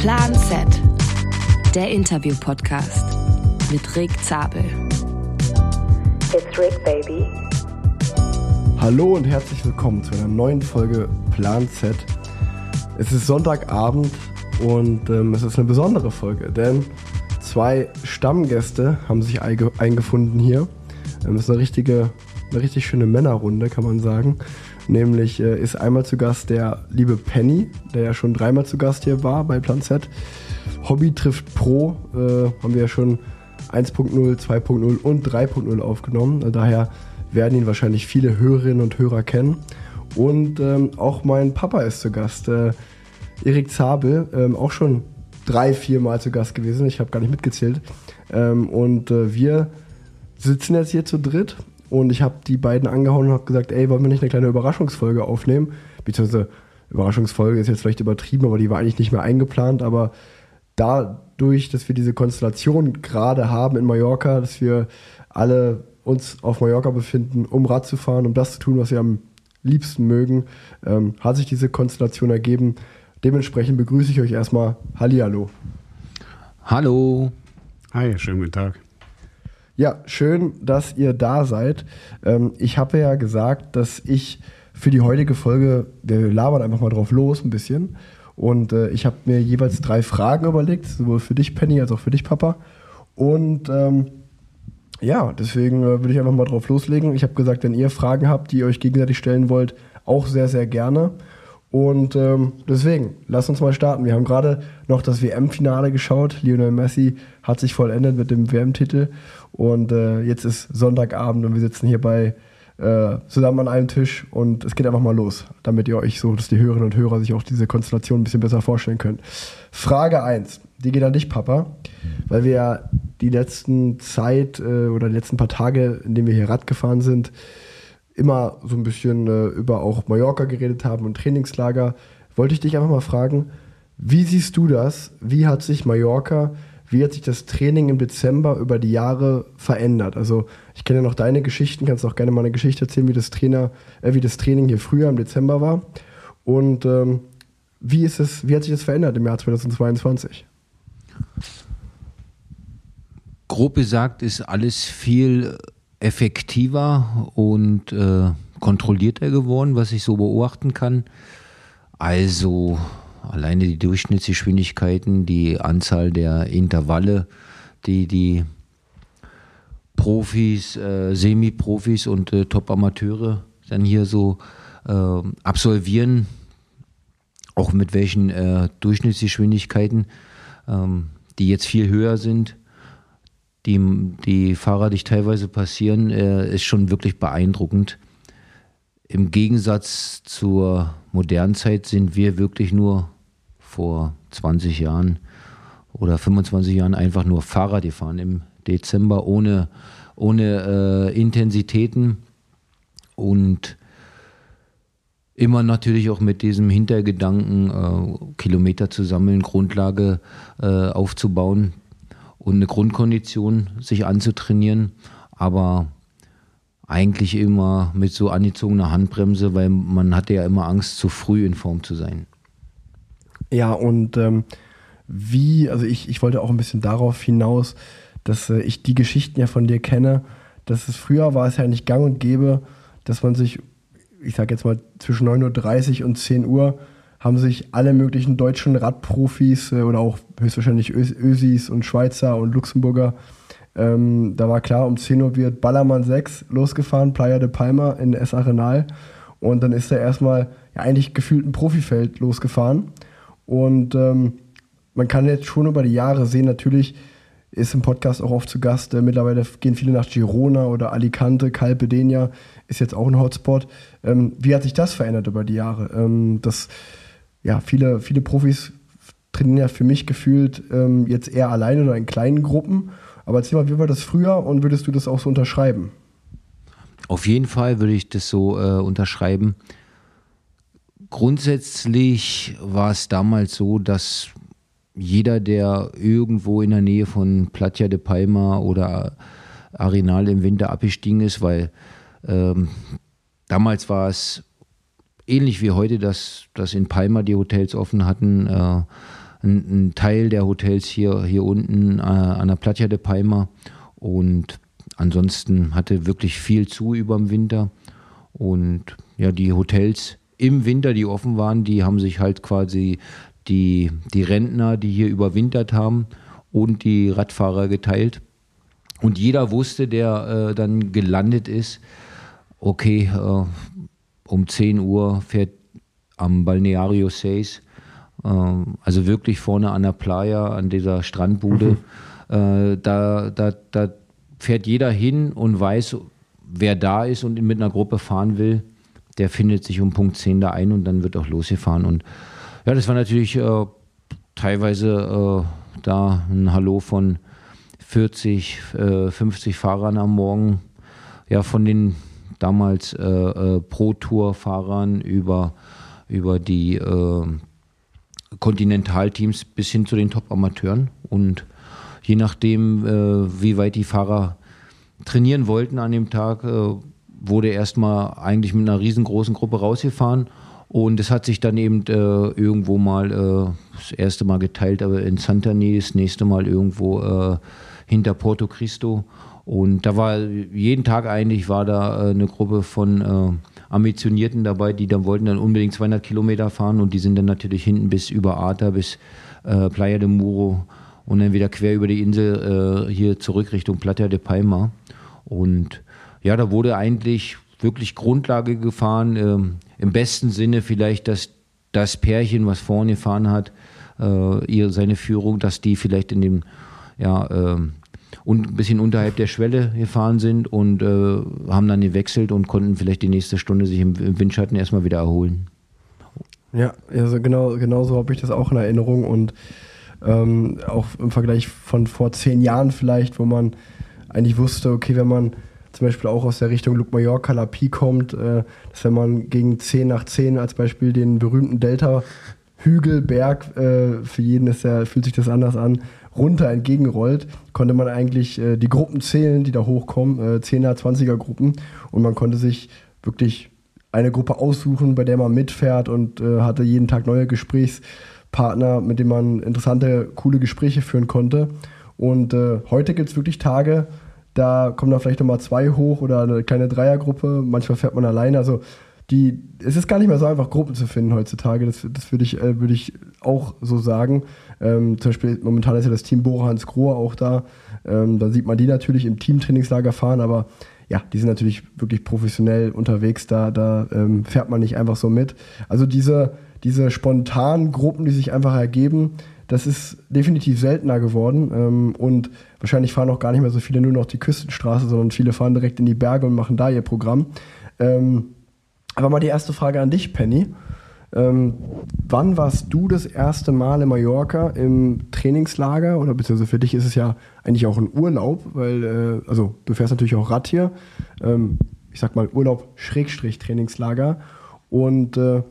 Plan Z, der Interview-Podcast mit Rick Zabel. It's Rick, baby. Hallo und herzlich willkommen zu einer neuen Folge Plan Z. Es ist Sonntagabend und ähm, es ist eine besondere Folge, denn zwei Stammgäste haben sich eingefunden hier. Ähm, es ist eine richtige, eine richtig schöne Männerrunde, kann man sagen. Nämlich äh, ist einmal zu Gast der liebe Penny, der ja schon dreimal zu Gast hier war bei Plan Z. Hobby trifft Pro äh, haben wir ja schon 1.0, 2.0 und 3.0 aufgenommen. Daher werden ihn wahrscheinlich viele Hörerinnen und Hörer kennen. Und ähm, auch mein Papa ist zu Gast. Äh, Erik Zabel, ähm, auch schon drei, vier Mal zu Gast gewesen. Ich habe gar nicht mitgezählt. Ähm, und äh, wir sitzen jetzt hier zu dritt und ich habe die beiden angehauen und habe gesagt, ey, wollen wir nicht eine kleine Überraschungsfolge aufnehmen? Beziehungsweise Überraschungsfolge ist jetzt vielleicht übertrieben, aber die war eigentlich nicht mehr eingeplant. Aber dadurch, dass wir diese Konstellation gerade haben in Mallorca, dass wir alle uns auf Mallorca befinden, um Rad zu fahren, um das zu tun, was wir am liebsten mögen, ähm, hat sich diese Konstellation ergeben. Dementsprechend begrüße ich euch erstmal. Hallihallo. Hallo. Hi, schönen guten Tag. Ja, schön, dass ihr da seid. Ähm, ich habe ja gesagt, dass ich für die heutige Folge, wir labern einfach mal drauf los ein bisschen. Und äh, ich habe mir jeweils drei Fragen überlegt, sowohl für dich, Penny, als auch für dich, Papa. Und ähm, ja, deswegen äh, würde ich einfach mal drauf loslegen. Ich habe gesagt, wenn ihr Fragen habt, die ihr euch gegenseitig stellen wollt, auch sehr, sehr gerne. Und ähm, deswegen, lasst uns mal starten. Wir haben gerade noch das WM-Finale geschaut. Lionel Messi hat sich vollendet mit dem WM-Titel. Und äh, jetzt ist Sonntagabend und wir sitzen hier bei äh, zusammen an einem Tisch und es geht einfach mal los, damit ihr euch so, dass die Hörerinnen und Hörer sich auch diese Konstellation ein bisschen besser vorstellen können. Frage 1, die geht an dich, Papa, weil wir ja die letzten Zeit äh, oder die letzten paar Tage, in denen wir hier Rad gefahren sind, immer so ein bisschen äh, über auch Mallorca geredet haben und Trainingslager, wollte ich dich einfach mal fragen, wie siehst du das? Wie hat sich Mallorca, wie hat sich das Training im Dezember über die Jahre verändert? Also ich kenne ja noch deine Geschichten, kannst auch gerne mal eine Geschichte erzählen, wie das, Trainer, äh, wie das Training hier früher im Dezember war. Und ähm, wie, ist es, wie hat sich das verändert im Jahr 2022? Grob gesagt ist alles viel effektiver und äh, kontrollierter geworden, was ich so beobachten kann. Also alleine die Durchschnittsgeschwindigkeiten, die Anzahl der Intervalle, die die Profis, äh, Semi-Profis und äh, Top-Amateure dann hier so äh, absolvieren, auch mit welchen äh, Durchschnittsgeschwindigkeiten, ähm, die jetzt viel höher sind, die, die Fahrer dich teilweise passieren, äh, ist schon wirklich beeindruckend. Im Gegensatz zur modernen Zeit sind wir wirklich nur vor 20 Jahren oder 25 Jahren einfach nur Fahrrad gefahren im Dezember ohne, ohne äh, Intensitäten und immer natürlich auch mit diesem Hintergedanken, äh, Kilometer zu sammeln, Grundlage äh, aufzubauen und eine Grundkondition sich anzutrainieren, aber eigentlich immer mit so angezogener Handbremse, weil man hatte ja immer Angst, zu früh in Form zu sein. Ja, und ähm, wie, also ich, ich wollte auch ein bisschen darauf hinaus, dass äh, ich die Geschichten ja von dir kenne, dass es früher war es ja nicht gang und gäbe, dass man sich, ich sag jetzt mal, zwischen 9.30 Uhr und 10 Uhr haben sich alle möglichen deutschen Radprofis äh, oder auch höchstwahrscheinlich Ö Ösis und Schweizer und Luxemburger, ähm, da war klar, um 10 Uhr wird Ballermann 6 losgefahren, Playa de Palma in S Arenal. Und dann ist er erstmal ja, eigentlich gefühlt ein Profifeld losgefahren. Und ähm, man kann jetzt schon über die Jahre sehen, natürlich ist im Podcast auch oft zu Gast. Äh, mittlerweile gehen viele nach Girona oder Alicante, Calpe Denia ist jetzt auch ein Hotspot. Ähm, wie hat sich das verändert über die Jahre? Ähm, das ja, viele, viele Profis trainieren ja für mich gefühlt ähm, jetzt eher alleine oder in kleinen Gruppen. Aber erzähl mal, wie war das früher und würdest du das auch so unterschreiben? Auf jeden Fall würde ich das so äh, unterschreiben. Grundsätzlich war es damals so, dass jeder, der irgendwo in der Nähe von Platja de Palma oder Arenal im Winter abgestiegen ist, weil ähm, damals war es ähnlich wie heute, dass, dass in Palma die Hotels offen hatten, äh, ein, ein, Teil der Hotels hier, hier unten äh, an der Platja de Palma und ansonsten hatte wirklich viel zu über dem Winter und ja, die Hotels im Winter, die offen waren, die haben sich halt quasi die, die Rentner, die hier überwintert haben und die Radfahrer geteilt. Und jeder wusste, der äh, dann gelandet ist, okay, äh, um 10 Uhr fährt am Balneario 6, äh, also wirklich vorne an der Playa, an dieser Strandbude, mhm. äh, da, da, da fährt jeder hin und weiß, wer da ist und mit einer Gruppe fahren will, der findet sich um Punkt 10 da ein und dann wird auch losgefahren. Und ja, das war natürlich äh, teilweise äh, da ein Hallo von 40, äh, 50 Fahrern am Morgen. Ja, von den damals äh, äh, Pro-Tour-Fahrern über, über die Kontinentalteams bis hin zu den Top-Amateuren. Und je nachdem, wie weit die Fahrer trainieren wollten an dem Tag, wurde erstmal eigentlich mit einer riesengroßen Gruppe rausgefahren und es hat sich dann eben äh, irgendwo mal äh, das erste Mal geteilt, aber in Santani, das nächste Mal irgendwo äh, hinter Porto Cristo. Und da war jeden Tag eigentlich war da äh, eine Gruppe von äh, Ambitionierten dabei, die dann wollten dann unbedingt 200 Kilometer fahren und die sind dann natürlich hinten bis über Arta, bis äh, Playa de Muro und dann wieder quer über die Insel hier zurück Richtung Plata de Palma. Und ja, da wurde eigentlich wirklich Grundlage gefahren. Ähm, Im besten Sinne vielleicht, dass das Pärchen, was vorne gefahren hat, äh, ihr, seine Führung, dass die vielleicht in dem, ja, äh, und ein bisschen unterhalb der Schwelle gefahren sind und äh, haben dann gewechselt und konnten vielleicht die nächste Stunde sich im, im Windschatten erstmal wieder erholen. Ja, also genau, so habe ich das auch in Erinnerung und ähm, auch im Vergleich von vor zehn Jahren vielleicht, wo man eigentlich wusste, okay, wenn man zum Beispiel auch aus der Richtung Luc Mallorca, Lapi kommt, äh, dass wenn man gegen 10 nach 10 als Beispiel den berühmten Delta Hügelberg, äh, für jeden ist der, fühlt sich das anders an, runter entgegenrollt, konnte man eigentlich äh, die Gruppen zählen, die da hochkommen, äh, 10er, 20er Gruppen und man konnte sich wirklich eine Gruppe aussuchen, bei der man mitfährt und äh, hatte jeden Tag neue Gesprächspartner, mit denen man interessante, coole Gespräche führen konnte. Und äh, heute gibt es wirklich Tage, da kommen dann vielleicht nochmal zwei hoch oder eine kleine Dreiergruppe. Manchmal fährt man alleine. Also die, es ist gar nicht mehr so einfach, Gruppen zu finden heutzutage. Das, das würde ich, äh, würd ich auch so sagen. Ähm, zum Beispiel momentan ist ja das Team Bora Hans Grohe auch da. Ähm, da sieht man die natürlich im Teamtrainingslager fahren, aber ja, die sind natürlich wirklich professionell unterwegs. Da, da ähm, fährt man nicht einfach so mit. Also diese, diese spontanen Gruppen, die sich einfach ergeben, das ist definitiv seltener geworden ähm, und wahrscheinlich fahren auch gar nicht mehr so viele nur noch die Küstenstraße, sondern viele fahren direkt in die Berge und machen da ihr Programm. Ähm, aber mal die erste Frage an dich, Penny. Ähm, wann warst du das erste Mal in Mallorca im Trainingslager? Oder beziehungsweise für dich ist es ja eigentlich auch ein Urlaub, weil, äh, also du fährst natürlich auch Rad hier. Ähm, ich sag mal Urlaub Schrägstrich Trainingslager. Und äh,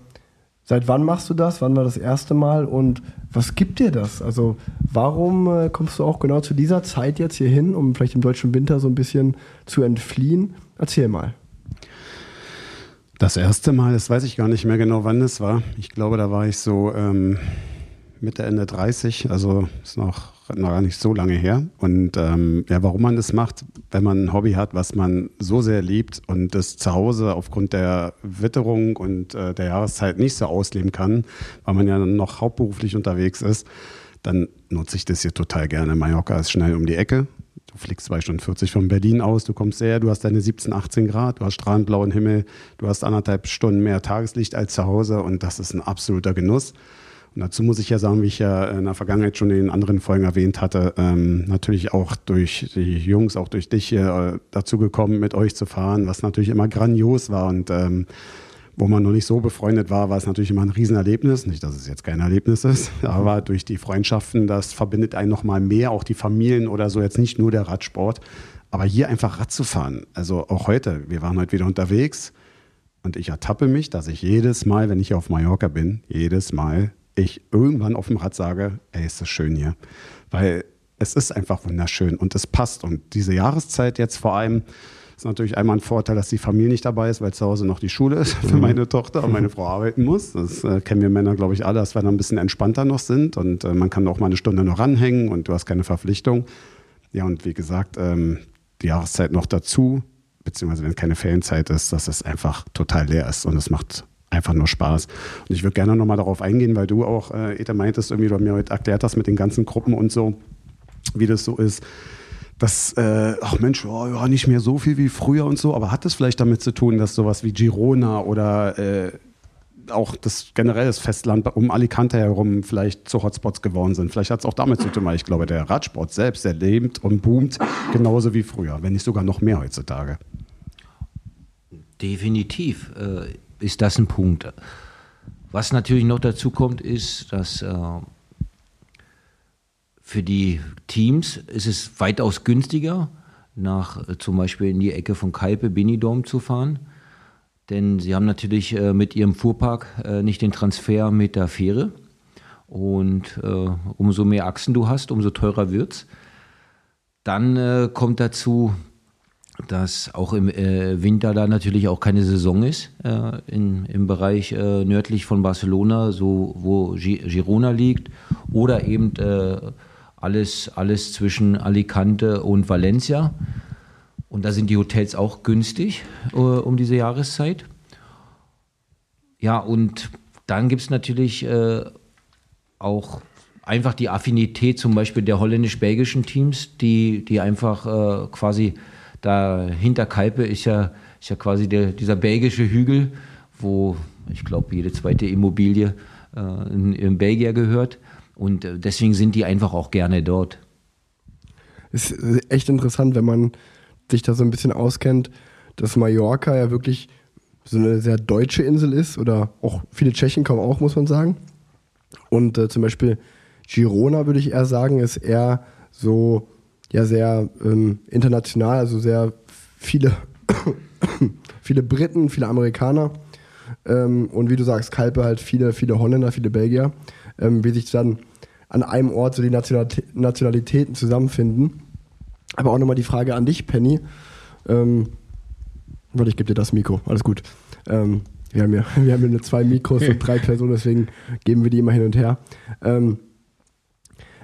Seit wann machst du das? Wann war das erste Mal? Und was gibt dir das? Also warum äh, kommst du auch genau zu dieser Zeit jetzt hier hin, um vielleicht im deutschen Winter so ein bisschen zu entfliehen? Erzähl mal. Das erste Mal, das weiß ich gar nicht mehr genau, wann es war. Ich glaube, da war ich so ähm, Mitte, Ende 30, also ist noch gar nicht so lange her. Und ähm, ja, warum man das macht, wenn man ein Hobby hat, was man so sehr liebt und das zu Hause aufgrund der Witterung und äh, der Jahreszeit nicht so ausleben kann, weil man ja noch hauptberuflich unterwegs ist, dann nutze ich das hier total gerne. Mallorca ist schnell um die Ecke. Du fliegst zwei Stunden 40 von Berlin aus, du kommst her, du hast deine 17, 18 Grad, du hast strahlend blauen Himmel, du hast anderthalb Stunden mehr Tageslicht als zu Hause und das ist ein absoluter Genuss. Und dazu muss ich ja sagen, wie ich ja in der Vergangenheit schon in anderen Folgen erwähnt hatte, ähm, natürlich auch durch die Jungs, auch durch dich äh, dazu gekommen, mit euch zu fahren, was natürlich immer grandios war und ähm, wo man noch nicht so befreundet war, war es natürlich immer ein Riesenerlebnis. Nicht, dass es jetzt kein Erlebnis ist, aber durch die Freundschaften, das verbindet einen noch mal mehr, auch die Familien oder so, jetzt nicht nur der Radsport. Aber hier einfach Rad zu fahren, also auch heute, wir waren heute wieder unterwegs und ich ertappe mich, dass ich jedes Mal, wenn ich auf Mallorca bin, jedes Mal ich irgendwann auf dem Rad sage, ey, ist das schön hier. Weil es ist einfach wunderschön und es passt. Und diese Jahreszeit jetzt vor allem, ist natürlich einmal ein Vorteil, dass die Familie nicht dabei ist, weil zu Hause noch die Schule ist für Mhm. meine Tochter und meine Frau arbeiten muss. Das äh, kennen wir Männer, glaube ich, alle, dass wir dann ein bisschen entspannter noch sind und äh, man kann auch mal eine Stunde noch ranhängen und du hast keine Verpflichtung. Ja, und wie gesagt, ähm, die Jahreszeit noch dazu, beziehungsweise wenn keine Ferienzeit ist, dass es einfach total leer ist und es macht einfach nur Spaß. Und ich würde gerne nochmal darauf eingehen, weil du auch, äh, Ete, meintest, irgendwie, du mir heute erklärt hast mit den ganzen Gruppen und so, wie das so ist. Das, äh, ach Mensch, oh, ja, nicht mehr so viel wie früher und so, aber hat es vielleicht damit zu tun, dass sowas wie Girona oder äh, auch das generell das Festland um Alicante herum vielleicht zu Hotspots geworden sind. Vielleicht hat es auch damit zu tun, weil ich glaube, der Radsport selbst, der lebt und boomt genauso wie früher, wenn nicht sogar noch mehr heutzutage. Definitiv äh, ist das ein Punkt. Was natürlich noch dazu kommt, ist, dass äh, für die Teams ist es weitaus günstiger, nach äh, zum Beispiel in die Ecke von Kalpe, Benidorm zu fahren. Denn sie haben natürlich äh, mit ihrem Fuhrpark äh, nicht den Transfer mit der Fähre. Und umso mehr Achsen du hast, umso teurer wird's. Dann kommt dazu, dass auch im Winter da natürlich auch keine Saison ist im Bereich nördlich von Barcelona, so wo Gi Girona liegt, oder eben alles, alles zwischen Alicante und Valencia. Und da sind die Hotels auch günstig äh, um diese Jahreszeit. Ja, und dann gibt es natürlich äh, auch einfach die Affinität zum Beispiel der holländisch-belgischen Teams, die, die einfach äh, quasi da hinter Kalpe ist ja, ist ja quasi der, dieser belgische Hügel, wo ich glaube jede zweite Immobilie äh, in, in Belgier gehört. Und äh, deswegen sind die einfach auch gerne dort. Ist äh, echt interessant, wenn man sich da so ein bisschen auskennt, dass Mallorca ja wirklich so eine sehr deutsche Insel ist oder auch viele Tschechen kommen auch, muss man sagen. Und äh, zum Beispiel Girona, würde ich eher sagen, ist eher so ja sehr ähm, international, also sehr viele, viele Briten, viele Amerikaner ähm, und wie du sagst, Kalpe halt viele, viele Holländer, viele Belgier, ähm, wie sich dann an einem Ort so die Nationalitä Nationalitäten zusammenfinden. Aber auch nochmal die Frage an dich, Penny. Ähm, warte, ich gebe dir das Mikro, alles gut. Ähm, wir haben ja, wir haben ja nur zwei Mikros und drei Personen, deswegen geben wir die immer hin und her. Ähm,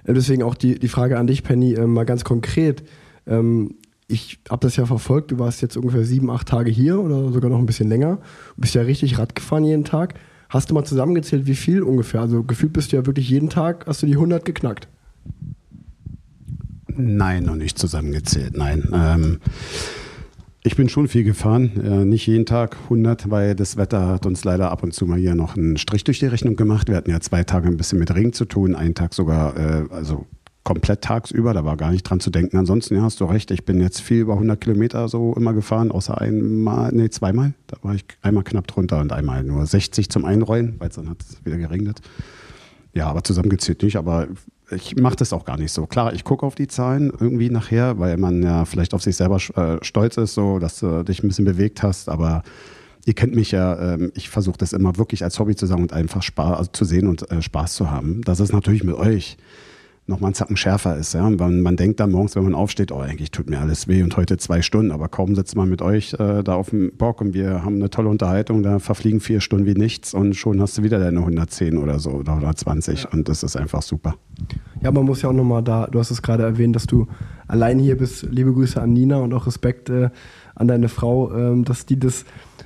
deswegen auch die, die Frage an dich, Penny, äh, mal ganz konkret. Ähm, ich habe das ja verfolgt, du warst jetzt ungefähr sieben, acht Tage hier oder sogar noch ein bisschen länger. Du bist ja richtig Rad gefahren jeden Tag. Hast du mal zusammengezählt, wie viel ungefähr? Also gefühlt bist du ja wirklich jeden Tag, hast du die 100 geknackt. Nein, noch nicht zusammengezählt, nein. Ähm, ich bin schon viel gefahren, äh, nicht jeden Tag 100, weil das Wetter hat uns leider ab und zu mal hier noch einen Strich durch die Rechnung gemacht. Wir hatten ja zwei Tage ein bisschen mit Regen zu tun, einen Tag sogar, äh, also komplett tagsüber, da war gar nicht dran zu denken. Ansonsten, ja, hast du recht, ich bin jetzt viel über 100 Kilometer so immer gefahren, außer einmal, nee, zweimal. Da war ich einmal knapp drunter und einmal nur 60 zum Einrollen, weil dann hat es wieder geregnet. Ja, aber zusammengezählt nicht, aber ich mache das auch gar nicht so. Klar, ich gucke auf die Zahlen irgendwie nachher, weil man ja vielleicht auf sich selber äh, stolz ist, so dass du dich ein bisschen bewegt hast, aber ihr kennt mich ja, ähm, ich versuche das immer wirklich als Hobby zu sagen und einfach Spaß also zu sehen und äh, Spaß zu haben. Das ist natürlich mit euch nochmal ein Zacken schärfer ist. Ja? Man, man denkt dann morgens, wenn man aufsteht, oh, eigentlich tut mir alles weh und heute zwei Stunden, aber kaum sitzt man mit euch äh, da auf dem Bock und wir haben eine tolle Unterhaltung, da verfliegen vier Stunden wie nichts und schon hast du wieder deine 110 oder so oder 120 ja. und das ist einfach super. Ja, man muss ja auch nochmal da, du hast es gerade erwähnt, dass du allein hier bist. Liebe Grüße an Nina und auch Respekt äh, an deine Frau, ähm, dass die das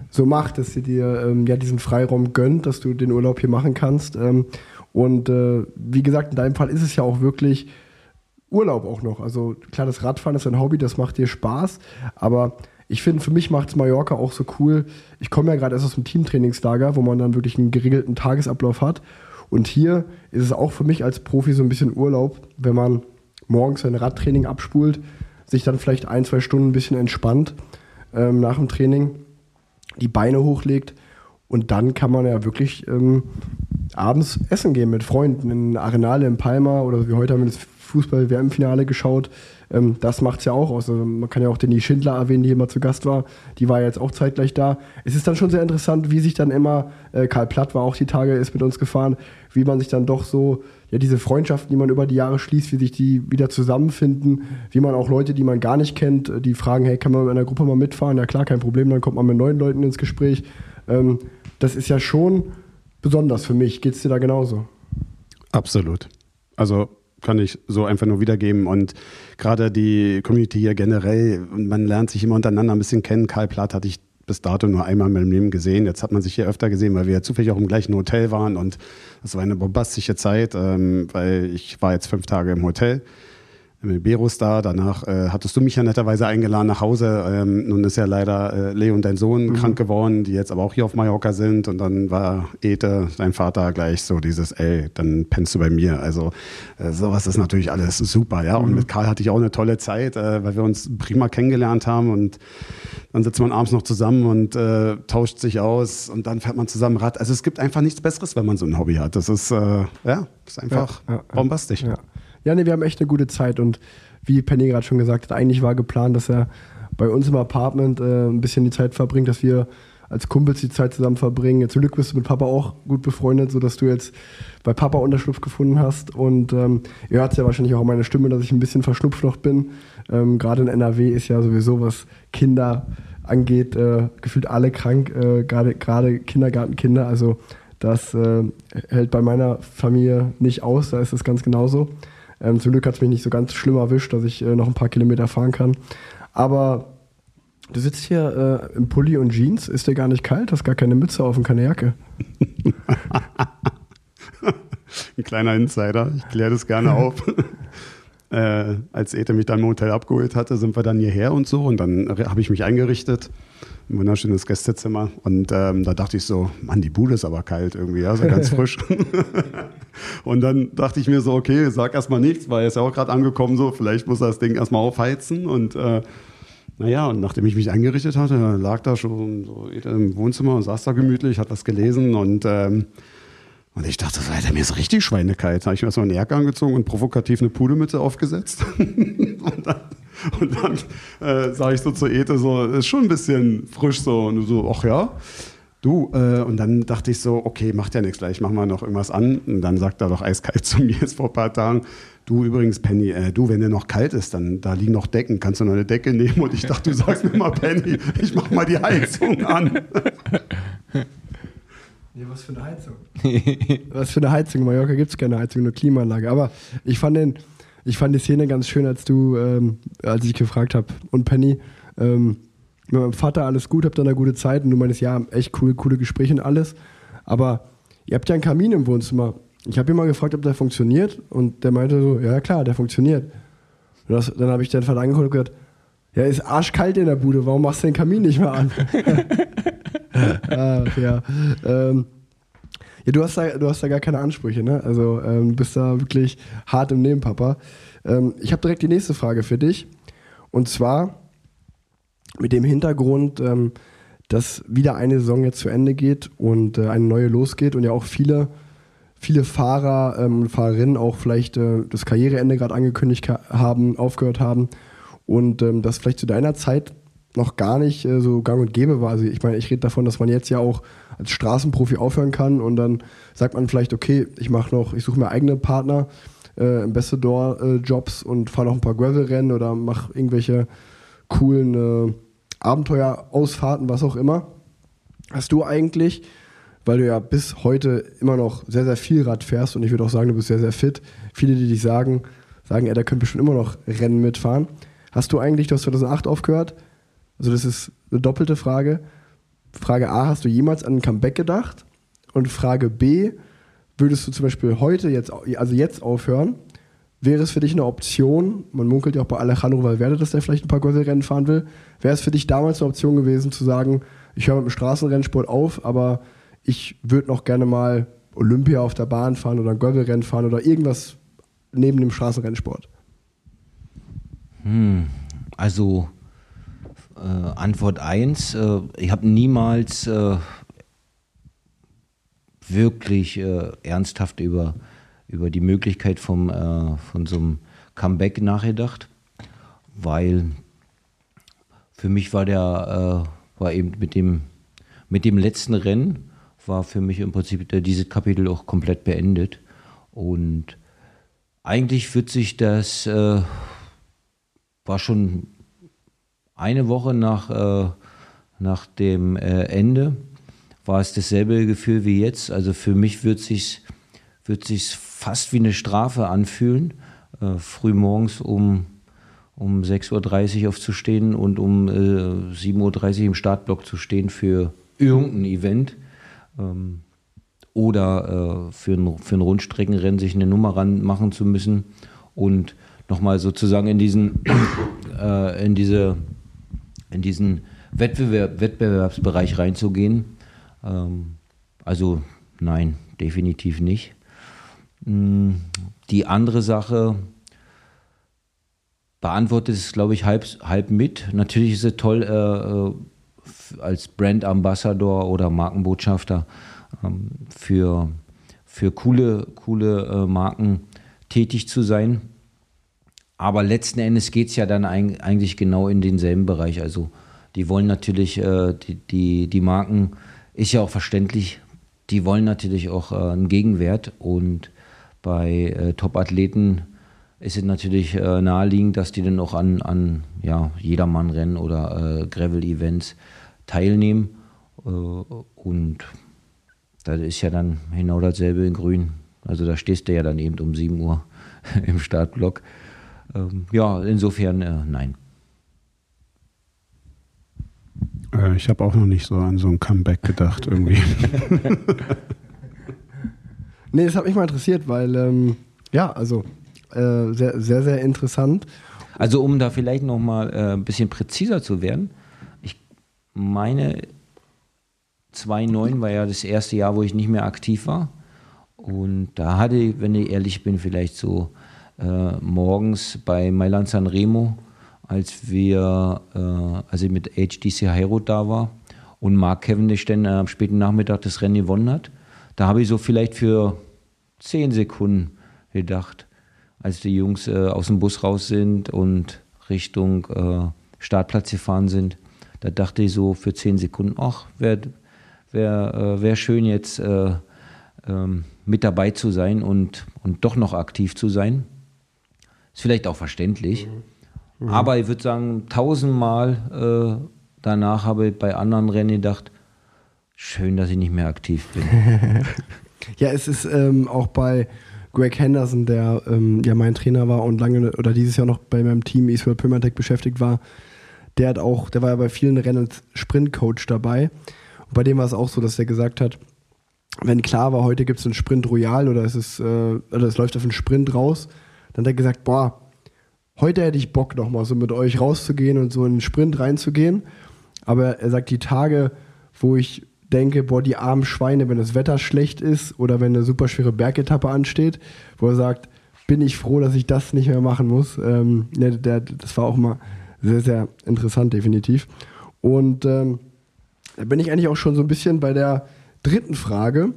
so macht, dass sie dir ähm, ja diesen Freiraum gönnt, dass du den Urlaub hier machen kannst. Ähm, und äh, wie gesagt, in deinem Fall ist es ja auch wirklich Urlaub auch noch. Also klar, das Radfahren ist ein Hobby, das macht dir Spaß, aber ich finde, für mich macht es Mallorca auch so cool. Ich komme ja gerade erst aus dem Teamtrainingslager, wo man dann wirklich einen geregelten Tagesablauf hat. Und hier ist es auch für mich als Profi so ein bisschen Urlaub, wenn man morgens sein Radtraining abspult, sich dann vielleicht ein, zwei Stunden ein bisschen entspannt ähm, nach dem Training, die Beine hochlegt und dann kann man ja wirklich ähm, abends essen gehen mit Freunden in Arenale in Palma oder wie heute haben wir das Fußball-WM-Finale geschaut Ähm, das macht es ja auch aus. Also man kann ja auch Denny Schindler erwähnen, die mal zu Gast war. Die war ja jetzt auch zeitgleich da. Es ist dann schon sehr interessant, wie sich dann immer, äh, Karl Platt war auch die Tage, ist mit uns gefahren, wie man sich dann doch so, ja, diese Freundschaften, die man über die Jahre schließt, wie sich die wieder zusammenfinden, wie man auch Leute, die man gar nicht kennt, äh, die fragen, hey, kann man mit einer Gruppe mal mitfahren? Ja klar, kein Problem, dann kommt man mit neuen Leuten ins Gespräch. Ähm, das ist ja schon besonders für mich. Geht es dir da genauso? Absolut. Also kann ich so einfach nur wiedergeben. Und gerade die Community hier generell, man lernt sich immer untereinander ein bisschen kennen. Karl Platt hatte ich bis dato nur einmal in meinem Leben gesehen. Jetzt hat man sich hier öfter gesehen, weil wir ja zufällig auch im gleichen Hotel waren. Und das war eine bombastische Zeit, ähm, weil ich war jetzt fünf Tage im Hotel mit Berus da. Danach äh, hattest du mich ja netterweise eingeladen nach Hause. Ähm, nun ist ja leider äh, Leon, dein Sohn, mhm. krank geworden, die jetzt aber auch hier auf Mallorca sind. Und dann war Ete, dein Vater, gleich so dieses, ey, dann pennst du bei mir. Also äh, sowas ist natürlich alles super, ja. Mhm. Und mit Karl hatte ich auch eine tolle Zeit, äh, weil wir uns prima kennengelernt haben. Und dann sitzt man abends noch zusammen und äh, tauscht sich aus und dann fährt man zusammen Rad. Also es gibt einfach nichts Besseres, wenn man so ein Hobby hat. Das ist, äh, ja, ist einfach ja, ja, bombastisch. Ja. Ja, nee, wir haben echt eine gute Zeit und wie Penny gerade schon gesagt hat, eigentlich war geplant, dass er bei uns im Apartment äh, ein bisschen die Zeit verbringt, dass wir als Kumpels die Zeit zusammen verbringen. Zum Glück bist du mit Papa auch gut befreundet, sodass du jetzt bei Papa Unterschlupf gefunden hast. Und ähm, ihr hört ja wahrscheinlich auch an meiner Stimme, dass ich ein bisschen verschnupft noch bin. Ähm, Gerade in NRW ist ja sowieso, was Kinder angeht, äh, gefühlt alle krank, äh, gerade Kindergartenkinder. Also das äh, hält bei meiner Familie nicht aus, da ist es ganz genauso. Ähm, zum Glück hat es mich nicht so ganz schlimm erwischt, dass ich äh, noch ein paar Kilometer fahren kann. Aber du sitzt hier äh, im Pulli und Jeans, ist dir gar nicht kalt? Hast gar keine Mütze auf und keine Jacke. ein kleiner Insider, ich kläre das gerne auf. äh, als Ete mich dann im Hotel abgeholt hatte, sind wir dann hierher und so und dann habe ich mich eingerichtet ein wunderschönes Gästezimmer. Und ähm, da dachte ich so, Mann, die Bude ist aber kalt irgendwie, ja, so ganz frisch. und dann dachte ich mir so, okay, sag erstmal nichts, weil er ist ja auch gerade angekommen, so, vielleicht muss er das Ding erstmal aufheizen. Und äh, naja, und nachdem ich mich eingerichtet hatte, lag da schon so im Wohnzimmer und saß da gemütlich, hat was gelesen und ähm, und ich dachte, so, Alter, mir ist richtig schweinekalt. Da habe ich mir erstmal eine Jacke angezogen und provokativ eine Pudelmütze aufgesetzt. und dann und dann äh, sage ich so zu Ete, so, ist schon ein bisschen frisch so. Und du so, ach ja. Du, äh, und dann dachte ich so, okay, macht ja nichts, gleich machen wir noch irgendwas an. Und dann sagt er doch eiskalt zu mir jetzt vor ein paar Tagen, du übrigens, Penny, äh, du, wenn der noch kalt ist, dann da liegen noch Decken, kannst du noch eine Decke nehmen? Und ich dachte, du sagst mir mal, Penny, ich mach mal die Heizung an. Ja, was für eine Heizung? was für eine Heizung? In Mallorca gibt es keine Heizung, nur Klimaanlage. Aber ich fand den, ich fand die Szene ganz schön, als du, ähm, als ich gefragt habe, und Penny, ähm, mit meinem Vater alles gut, habt ihr eine gute Zeit und du meinst, ja, echt cool, coole Gespräche und alles. Aber ihr habt ja einen Kamin im Wohnzimmer. Ich habe ihn mal gefragt, ob der funktioniert und der meinte so, ja klar, der funktioniert. Das, dann habe ich den Vater angeguckt und gesagt, ja, ist arschkalt in der Bude, warum machst du den Kamin nicht mehr an? ah, ja. Ähm, ja, du hast da, du hast da gar keine Ansprüche, ne? Also ähm, bist da wirklich hart im Nehmen, Papa. Ähm, ich habe direkt die nächste Frage für dich. Und zwar mit dem Hintergrund, ähm, dass wieder eine Saison jetzt zu Ende geht und äh, eine neue losgeht und ja auch viele, viele Fahrer ähm, und Fahrerinnen auch vielleicht äh, das Karriereende gerade angekündigt haben, aufgehört haben und ähm, das vielleicht zu deiner Zeit noch gar nicht äh, so gang und gäbe war. Also ich meine, ich rede davon, dass man jetzt ja auch als Straßenprofi aufhören kann und dann sagt man vielleicht, okay, ich mache noch, ich suche mir eigene Partner, äh, Ambassador-Jobs äh, und fahre noch ein paar Gravel-Rennen oder mache irgendwelche coolen äh, Abenteuerausfahrten, was auch immer. Hast du eigentlich, weil du ja bis heute immer noch sehr, sehr viel Rad fährst und ich würde auch sagen, du bist sehr, sehr fit, viele, die dich sagen, sagen, ja, da könnte bestimmt immer noch Rennen mitfahren. Hast du eigentlich, du hast 2008 aufgehört, also das ist eine doppelte Frage. Frage A, hast du jemals an ein Comeback gedacht? Und Frage B, würdest du zum Beispiel heute jetzt, also jetzt aufhören? Wäre es für dich eine Option, man munkelt ja auch bei Alejandro Valverde, dass der vielleicht ein paar Gürtelrennen fahren will, wäre es für dich damals eine Option gewesen zu sagen, ich höre mit dem Straßenrennsport auf, aber ich würde noch gerne mal Olympia auf der Bahn fahren oder ein Gürtelrennen fahren oder irgendwas neben dem Straßenrennsport? Hm, also äh, Antwort 1, äh, ich habe niemals äh, wirklich äh, ernsthaft über, über die Möglichkeit vom, äh, von so einem Comeback nachgedacht. weil für mich war der, äh, war eben mit dem, mit dem letzten Rennen, war für mich im Prinzip dieses Kapitel auch komplett beendet. Und eigentlich wird sich das, war schon eine Woche nach, äh, nach dem äh, Ende, war es dasselbe Gefühl wie jetzt. Also für mich wird sich wird sich fast wie eine Strafe anfühlen, äh, früh morgens um, um 6.30 Uhr aufzustehen und um äh, 7.30 Uhr im Startblock zu stehen für irgendein Event. Ähm, oder äh, für, ein, für ein Rundstreckenrennen sich eine Nummer ranmachen zu müssen und nochmal sozusagen in diesen, äh, in diese, in diesen Wettbewerb, Wettbewerbsbereich reinzugehen. Ähm, also nein, definitiv nicht. Mm, die andere Sache beantwortet es, glaube ich, halb, halb mit. Natürlich ist es toll, äh, äh als Brand Ambassador oder Markenbotschafter ähm, für, für coole, coole äh, Marken tätig zu sein. Aber letzten Endes geht es ja dann eigentlich genau in denselben Bereich. Also die wollen natürlich, äh, die, die, die Marken, ist ja auch verständlich, die wollen natürlich auch äh, einen Gegenwert und bei äh, Top-Athleten ist es natürlich äh, naheliegend, dass die dann auch an, an ja, Jedermann-Rennen oder äh, Gravel-Events teilnehmen. Äh, und das ist ja dann genau dasselbe in Grün. Also da stehst du ja dann eben um 7 Uhr im Startblock. Ähm, ja, insofern äh, nein. Äh, ich habe auch noch nicht so an so ein Comeback gedacht irgendwie. Nee, das hat mich mal interessiert, weil, ähm, ja, also äh, sehr, sehr, sehr interessant. Also um da vielleicht nochmal äh, ein bisschen präziser zu werden, ich meine, 2009 war ja das erste Jahr, wo ich nicht mehr aktiv war. Und da hatte ich, wenn ich ehrlich bin, vielleicht so äh, morgens bei Mailand San Remo, als wir, äh, als ich mit HDC Hairot da war und Mark Cavendish dann am späten Nachmittag das Rennen gewonnen hat, da habe ich so vielleicht für zehn Sekunden gedacht, als die Jungs äh, aus dem Bus raus sind und Richtung äh, Startplatz gefahren sind. Da dachte ich so für zehn Sekunden, ach, wäre wär, äh, wär schön jetzt äh, ähm, mit dabei zu sein und, und doch noch aktiv zu sein. Ist vielleicht auch verständlich. Mhm. Mhm. Aber ich würde sagen, tausendmal äh, danach habe ich bei anderen Rennen gedacht, Schön, dass ich nicht mehr aktiv bin. ja, es ist ähm, auch bei Greg Henderson, der ähm, ja mein Trainer war und lange oder dieses Jahr noch bei meinem Team Israel Pimatech beschäftigt war. Der hat auch, der war ja bei vielen Rennen als Sprintcoach dabei. Und bei dem war es auch so, dass er gesagt hat, wenn klar war, heute gibt es einen Sprint Royal oder es ist, äh, oder es läuft auf einen Sprint raus, dann hat er gesagt, boah, heute hätte ich Bock nochmal so mit euch rauszugehen und so in einen Sprint reinzugehen. Aber er sagt, die Tage, wo ich denke, boah, die armen Schweine, wenn das Wetter schlecht ist oder wenn eine super schwere Bergetappe ansteht, wo er sagt, bin ich froh, dass ich das nicht mehr machen muss. Ähm, der, der, das war auch mal sehr, sehr interessant, definitiv. Und ähm, da bin ich eigentlich auch schon so ein bisschen bei der dritten Frage.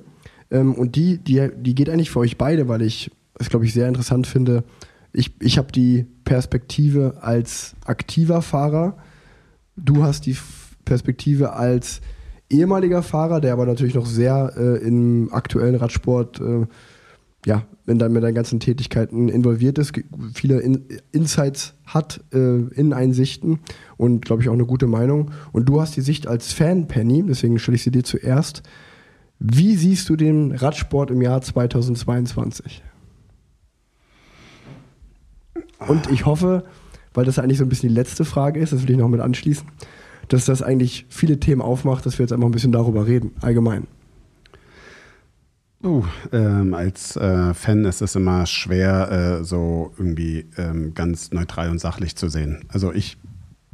Ähm, und die, die, die geht eigentlich für euch beide, weil ich es, glaube ich, sehr interessant finde. Ich, ich habe die Perspektive als aktiver Fahrer. Du hast die Perspektive als ehemaliger Fahrer, der aber natürlich noch sehr äh, im aktuellen Radsport äh, ja, in dein, mit deinen ganzen Tätigkeiten involviert ist, viele in, Insights hat, äh, Inneneinsichten und glaube ich auch eine gute Meinung. Und du hast die Sicht als Fan, Penny, deswegen stelle ich sie dir zuerst. Wie siehst du den Radsport im Jahr 2022? Und ich hoffe, weil das eigentlich so ein bisschen die letzte Frage ist, das will ich noch mit anschließen, dass das eigentlich viele Themen aufmacht, dass wir jetzt einfach ein bisschen darüber reden, allgemein. Uh, ähm, als äh, Fan ist es immer schwer, äh, so irgendwie ähm, ganz neutral und sachlich zu sehen. Also ich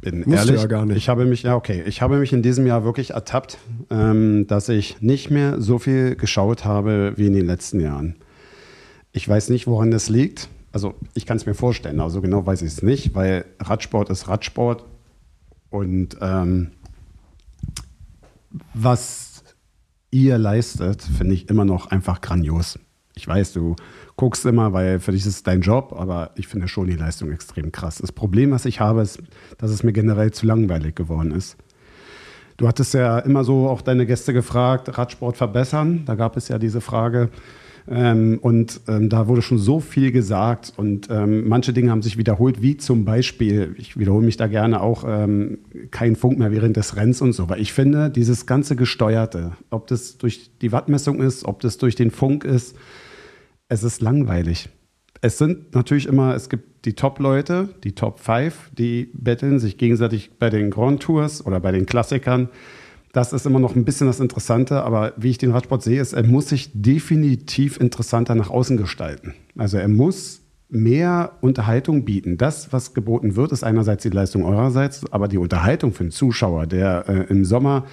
bin Musst ehrlich, ja gar nicht. ich habe mich, ja okay, ich habe mich in diesem Jahr wirklich ertappt, ähm, dass ich nicht mehr so viel geschaut habe wie in den letzten Jahren. Ich weiß nicht, woran das liegt. Also ich kann es mir vorstellen, also genau weiß ich es nicht, weil Radsport ist Radsport und ähm, was ihr leistet, finde ich immer noch einfach grandios. Ich weiß, du guckst immer, weil für dich ist es dein Job, aber ich finde schon die Leistung extrem krass. Das Problem, was ich habe, ist, dass es mir generell zu langweilig geworden ist. Du hattest ja immer so auch deine Gäste gefragt, Radsport verbessern. Da gab es ja diese Frage. Ähm, und ähm, da wurde schon so viel gesagt und ähm, manche Dinge haben sich wiederholt, wie zum Beispiel, ich wiederhole mich da gerne auch, ähm, kein Funk mehr während des Rennens und so. Weil ich finde, dieses ganze Gesteuerte, ob das durch die Wattmessung ist, ob das durch den Funk ist, es ist langweilig. Es sind natürlich immer, es gibt die Top-Leute, die Top 5, die betteln sich gegenseitig bei den Grand Tours oder bei den Klassikern. Das ist immer noch ein bisschen das Interessante, aber wie ich den Radsport sehe, ist, er muss sich definitiv interessanter nach außen gestalten. Also er muss mehr Unterhaltung bieten. Das, was geboten wird, ist einerseits die Leistung eurerseits, aber die Unterhaltung für den Zuschauer, der äh, im Sommer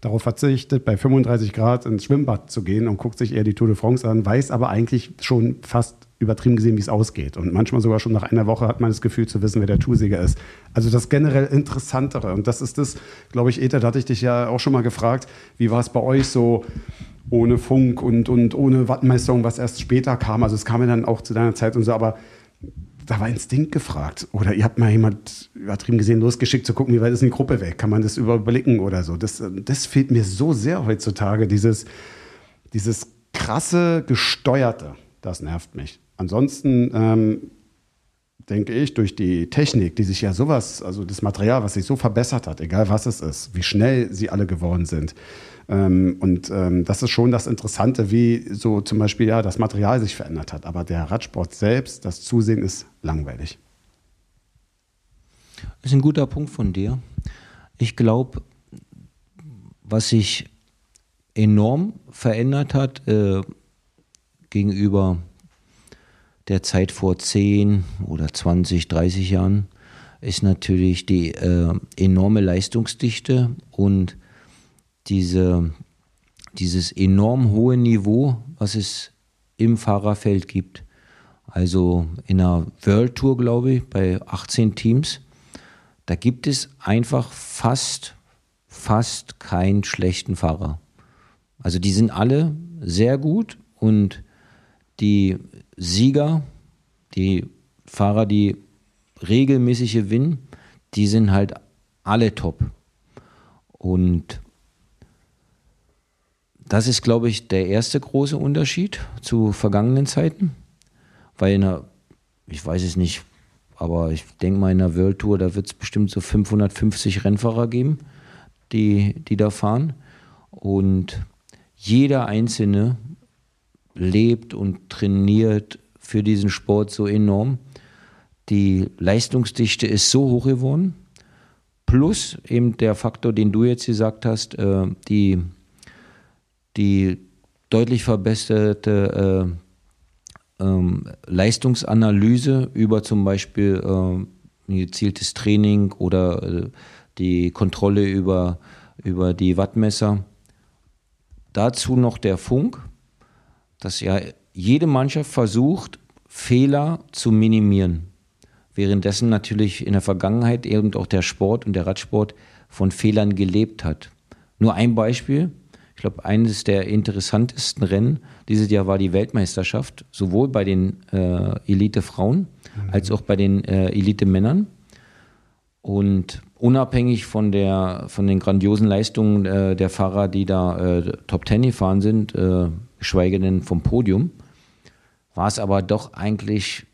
darauf verzichtet, bei 35 Grad ins Schwimmbad zu gehen und guckt sich eher die Tour de France an, weiß aber eigentlich schon fast übertrieben gesehen, wie es ausgeht. Und manchmal sogar schon nach einer Woche hat man das Gefühl zu wissen, wer der Toursieger ist. Also das generell Interessantere. Und das ist das, glaube ich, Ether, da hatte ich dich ja auch schon mal gefragt, wie war es bei euch so ohne Funk und, und ohne Wattmessung, was erst später kam. Also es kam ja dann auch zu deiner Zeit und so, aber da war Instinkt gefragt. Oder ihr habt mal jemand übertrieben gesehen losgeschickt zu gucken, wie weit ist eine Gruppe weg? Kann man das überblicken oder so? Das, das fehlt mir so sehr heutzutage, dieses, dieses krasse Gesteuerte. Das nervt mich. Ansonsten ähm, denke ich, durch die Technik, die sich ja sowas, also das Material, was sich so verbessert hat, egal was es ist, wie schnell sie alle geworden sind. Ähm, und ähm, das ist schon das Interessante, wie so zum Beispiel ja das Material sich verändert hat. Aber der Radsport selbst, das Zusehen ist langweilig. Das ist ein guter Punkt von dir. Ich glaube, was sich enorm verändert hat äh, gegenüber der Zeit vor 10 oder 20, 30 Jahren ist natürlich die äh, enorme Leistungsdichte und diese, dieses enorm hohe Niveau, was es im Fahrerfeld gibt. Also in einer World Tour, glaube ich, bei 18 Teams, da gibt es einfach fast, fast keinen schlechten Fahrer. Also die sind alle sehr gut und die Sieger, die Fahrer, die regelmäßig gewinnen, die sind halt alle top. Und das ist, glaube ich, der erste große Unterschied zu vergangenen Zeiten. Weil in einer, ich weiß es nicht, aber ich denke mal in der World Tour, da wird es bestimmt so 550 Rennfahrer geben, die, die da fahren. Und jeder Einzelne lebt und trainiert für diesen Sport so enorm. Die Leistungsdichte ist so hoch geworden. Plus eben der Faktor, den du jetzt gesagt hast, äh, die, die deutlich verbesserte äh, ähm, Leistungsanalyse über zum Beispiel äh, gezieltes Training oder die Kontrolle über, über die Wattmesser. Dazu noch der Funk, dass ja jede Mannschaft versucht, Fehler zu minimieren. Währenddessen natürlich in der Vergangenheit eben auch der Sport und der Radsport von Fehlern gelebt hat. Nur ein Beispiel. Ich glaube, eines der interessantesten Rennen dieses Jahr war die Weltmeisterschaft, sowohl bei den äh, Elite-Frauen mhm. als auch bei den äh, Elite-Männern. Und unabhängig von, der, von den grandiosen Leistungen äh, der Fahrer, die da äh, Top Ten gefahren sind, äh, geschweige denn vom Podium, war es aber doch eigentlich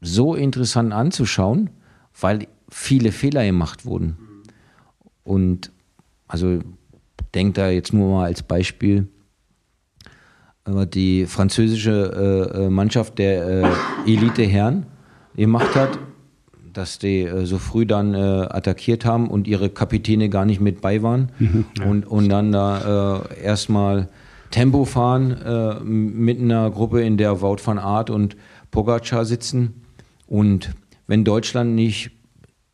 so interessant anzuschauen, weil viele Fehler gemacht wurden. Und also denkt da jetzt nur mal als Beispiel die französische äh, äh, Mannschaft der äh, Elite Herren gemacht hat, dass die äh, so früh dann äh, attackiert haben und ihre Kapitäne gar nicht mit bei waren mhm, ja. und, und dann da äh, erstmal Tempo fahren äh, mit einer Gruppe, in der Wout van Aert und Pogacar sitzen. Und wenn Deutschland nicht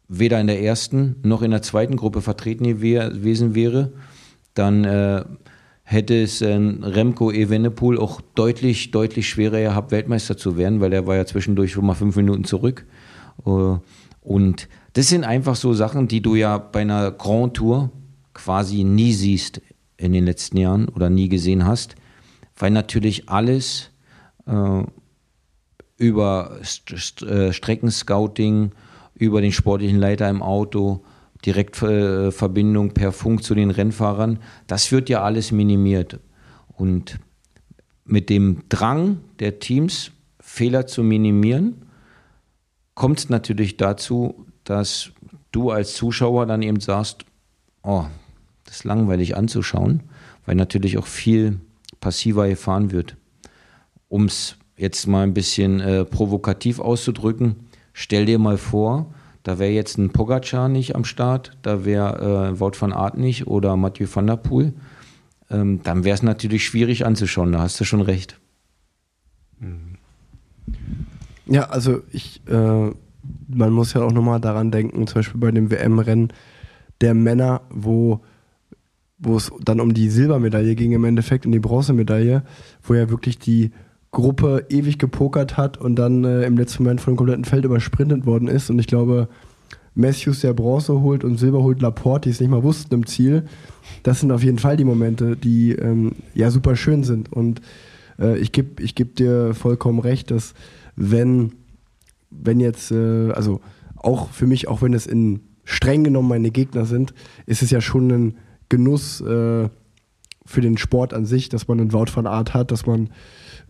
weder in der ersten noch in der zweiten Gruppe vertreten gewesen wäre, dann äh, hätte es äh, Remco Evenepoel auch deutlich, deutlich schwerer gehabt, Weltmeister zu werden, weil er war ja zwischendurch schon mal fünf Minuten zurück. Äh, und das sind einfach so Sachen, die du ja bei einer Grand Tour quasi nie siehst in den letzten Jahren oder nie gesehen hast, weil natürlich alles äh, über St St äh, Streckenscouting, über den sportlichen Leiter im Auto, Direktverbindung per Funk zu den Rennfahrern. Das wird ja alles minimiert. Und mit dem Drang der Teams, Fehler zu minimieren, kommt es natürlich dazu, dass du als Zuschauer dann eben sagst, oh, das ist langweilig anzuschauen, weil natürlich auch viel passiver gefahren wird. Um es jetzt mal ein bisschen äh, provokativ auszudrücken, stell dir mal vor, da wäre jetzt ein Pogacar nicht am Start, da wäre äh, Wout van Aert nicht oder Mathieu van der Poel. Ähm, dann wäre es natürlich schwierig anzuschauen, da hast du schon recht. Ja, also ich, äh, man muss ja auch nochmal daran denken, zum Beispiel bei dem WM-Rennen der Männer, wo wo es dann um die Silbermedaille ging im Endeffekt, um die Bronzemedaille, wo ja wirklich die Gruppe ewig gepokert hat und dann äh, im letzten Moment von dem kompletten Feld übersprintet worden ist. Und ich glaube, Matthews, der Bronze holt und Silber holt Laporte, die es nicht mal wussten im Ziel. Das sind auf jeden Fall die Momente, die ähm, ja super schön sind. Und äh, ich gebe ich geb dir vollkommen recht, dass wenn, wenn jetzt, äh, also auch für mich, auch wenn es in streng genommen meine Gegner sind, ist es ja schon ein Genuss äh, für den Sport an sich, dass man einen Wout van Art hat, dass man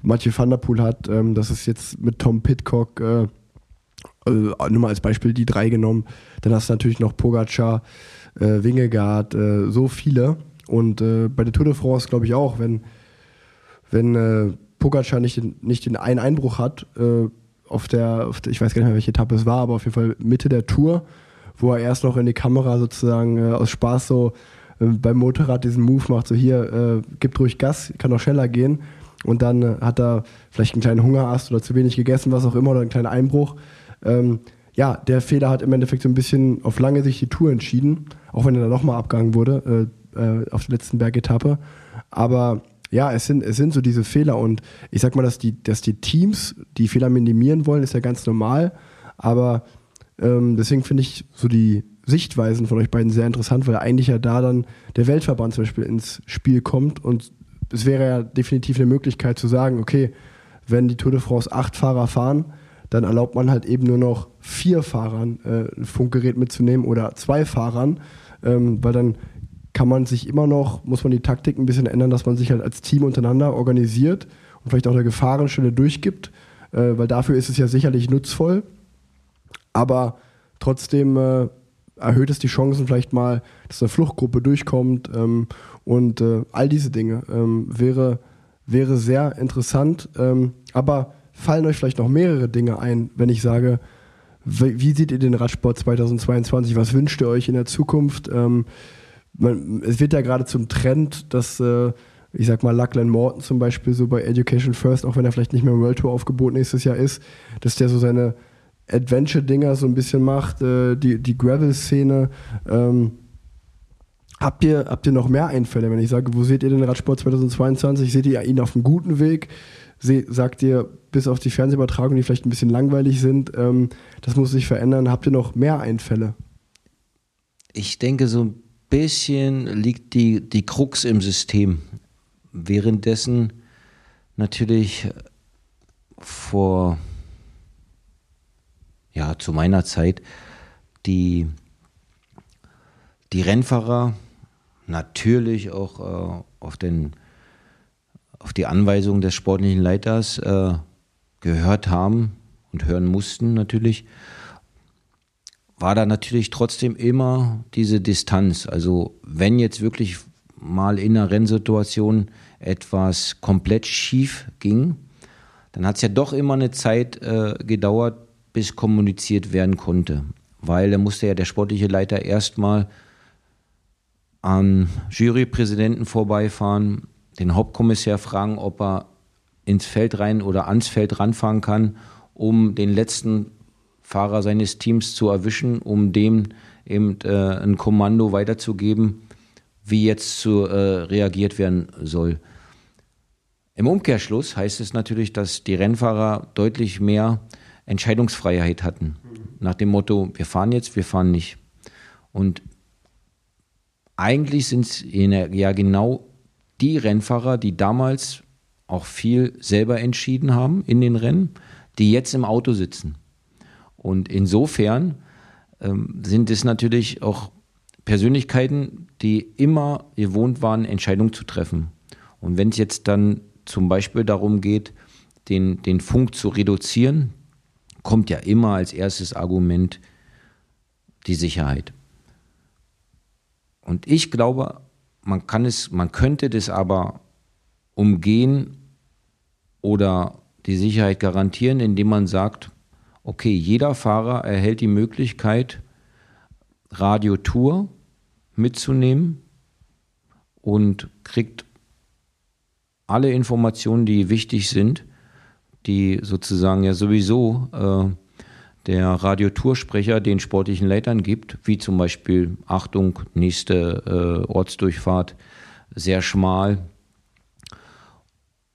Mathieu van der Poel hat, ähm, dass es jetzt mit Tom Pitcock, äh, äh, nur mal als Beispiel die drei genommen, dann hast du natürlich noch Pogacar, äh, Wingegaard, äh, so viele. Und äh, bei der Tour de France glaube ich auch, wenn, wenn äh, Pogacar nicht den, nicht den einen Einbruch hat, äh, auf der, auf der, ich weiß gar nicht mehr, welche Etappe es war, aber auf jeden Fall Mitte der Tour, wo er erst noch in die Kamera sozusagen äh, aus Spaß so äh, beim Motorrad diesen Move macht, so hier, äh, gibt ruhig Gas, kann noch schneller gehen. Und dann äh, hat er vielleicht einen kleinen Hungerast oder zu wenig gegessen, was auch immer, oder einen kleinen Einbruch. Ähm, ja, der Fehler hat im Endeffekt so ein bisschen auf lange Sicht die Tour entschieden, auch wenn er dann nochmal abgegangen wurde äh, äh, auf der letzten Bergetappe. Aber ja, es sind, es sind so diese Fehler und ich sag mal, dass die, dass die Teams die Fehler minimieren wollen, ist ja ganz normal. Aber ähm, deswegen finde ich so die Sichtweisen von euch beiden sehr interessant, weil eigentlich ja da dann der Weltverband zum Beispiel ins Spiel kommt und es wäre ja definitiv eine Möglichkeit zu sagen, okay, wenn die Tour de France acht Fahrer fahren, dann erlaubt man halt eben nur noch vier Fahrern äh, ein Funkgerät mitzunehmen oder zwei Fahrern, ähm, weil dann kann man sich immer noch, muss man die Taktik ein bisschen ändern, dass man sich halt als Team untereinander organisiert und vielleicht auch eine Gefahrenstelle durchgibt, äh, weil dafür ist es ja sicherlich nutzvoll. Aber trotzdem äh, erhöht es die Chancen vielleicht mal, dass eine Fluchtgruppe durchkommt ähm, und äh, all diese Dinge ähm, wäre, wäre sehr interessant. Ähm, aber fallen euch vielleicht noch mehrere Dinge ein, wenn ich sage, wie, wie seht ihr den Radsport 2022? Was wünscht ihr euch in der Zukunft? Ähm, man, es wird ja gerade zum Trend, dass äh, ich sag mal, Lachlan Morton zum Beispiel so bei Education First, auch wenn er vielleicht nicht mehr im World Tour aufgeboten nächstes Jahr ist, dass der so seine Adventure-Dinger so ein bisschen macht, äh, die, die Gravel-Szene. Ähm, habt, ihr, habt ihr noch mehr Einfälle, wenn ich sage, wo seht ihr den Radsport 2022? Seht ihr ihn auf einem guten Weg? Se sagt ihr, bis auf die Fernsehübertragungen, die vielleicht ein bisschen langweilig sind, ähm, das muss sich verändern. Habt ihr noch mehr Einfälle? Ich denke, so ein bisschen liegt die, die Krux im System. Währenddessen natürlich vor ja, zu meiner Zeit die, die Rennfahrer natürlich auch äh, auf, den, auf die Anweisung des sportlichen Leiters äh, gehört haben und hören mussten natürlich, war da natürlich trotzdem immer diese Distanz. Also wenn jetzt wirklich mal in einer Rennsituation etwas komplett schief ging, dann hat es ja doch immer eine Zeit äh, gedauert, bis kommuniziert werden konnte. Weil da musste ja der sportliche Leiter erstmal am Jurypräsidenten vorbeifahren, den Hauptkommissar fragen, ob er ins Feld rein oder ans Feld ranfahren kann, um den letzten Fahrer seines Teams zu erwischen, um dem eben äh, ein Kommando weiterzugeben, wie jetzt zu äh, reagiert werden soll. Im Umkehrschluss heißt es natürlich, dass die Rennfahrer deutlich mehr Entscheidungsfreiheit hatten. Nach dem Motto, wir fahren jetzt, wir fahren nicht. Und eigentlich sind es ja genau die Rennfahrer, die damals auch viel selber entschieden haben in den Rennen, die jetzt im Auto sitzen. Und insofern ähm, sind es natürlich auch Persönlichkeiten, die immer gewohnt waren, Entscheidungen zu treffen. Und wenn es jetzt dann zum Beispiel darum geht, den, den Funk zu reduzieren, kommt ja immer als erstes Argument die Sicherheit. Und ich glaube, man kann es, man könnte das aber umgehen oder die Sicherheit garantieren, indem man sagt, okay, jeder Fahrer erhält die Möglichkeit, Radiotour mitzunehmen und kriegt alle Informationen, die wichtig sind, die sozusagen ja sowieso äh, der Radiotoursprecher den sportlichen Leitern gibt, wie zum Beispiel Achtung, nächste äh, Ortsdurchfahrt, sehr schmal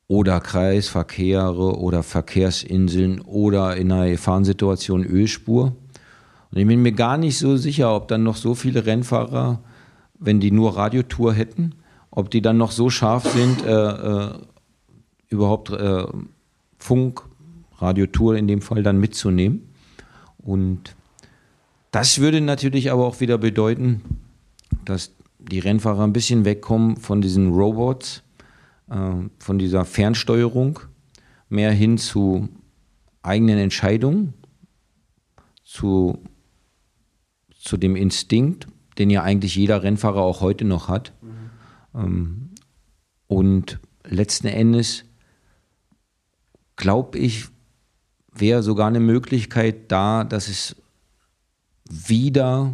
oder Kreisverkehre oder Verkehrsinseln oder in einer Gefahrensituation Ölspur. Und ich bin mir gar nicht so sicher, ob dann noch so viele Rennfahrer, wenn die nur Radiotour hätten, ob die dann noch so scharf sind, äh, äh, überhaupt äh, Funk, Radiotour in dem Fall dann mitzunehmen. Und das würde natürlich aber auch wieder bedeuten, dass die Rennfahrer ein bisschen wegkommen von diesen Robots, äh, von dieser Fernsteuerung, mehr hin zu eigenen Entscheidungen, zu, zu dem Instinkt, den ja eigentlich jeder Rennfahrer auch heute noch hat. Mhm. Ähm, und letzten Endes glaube ich, wäre sogar eine Möglichkeit da, dass es wieder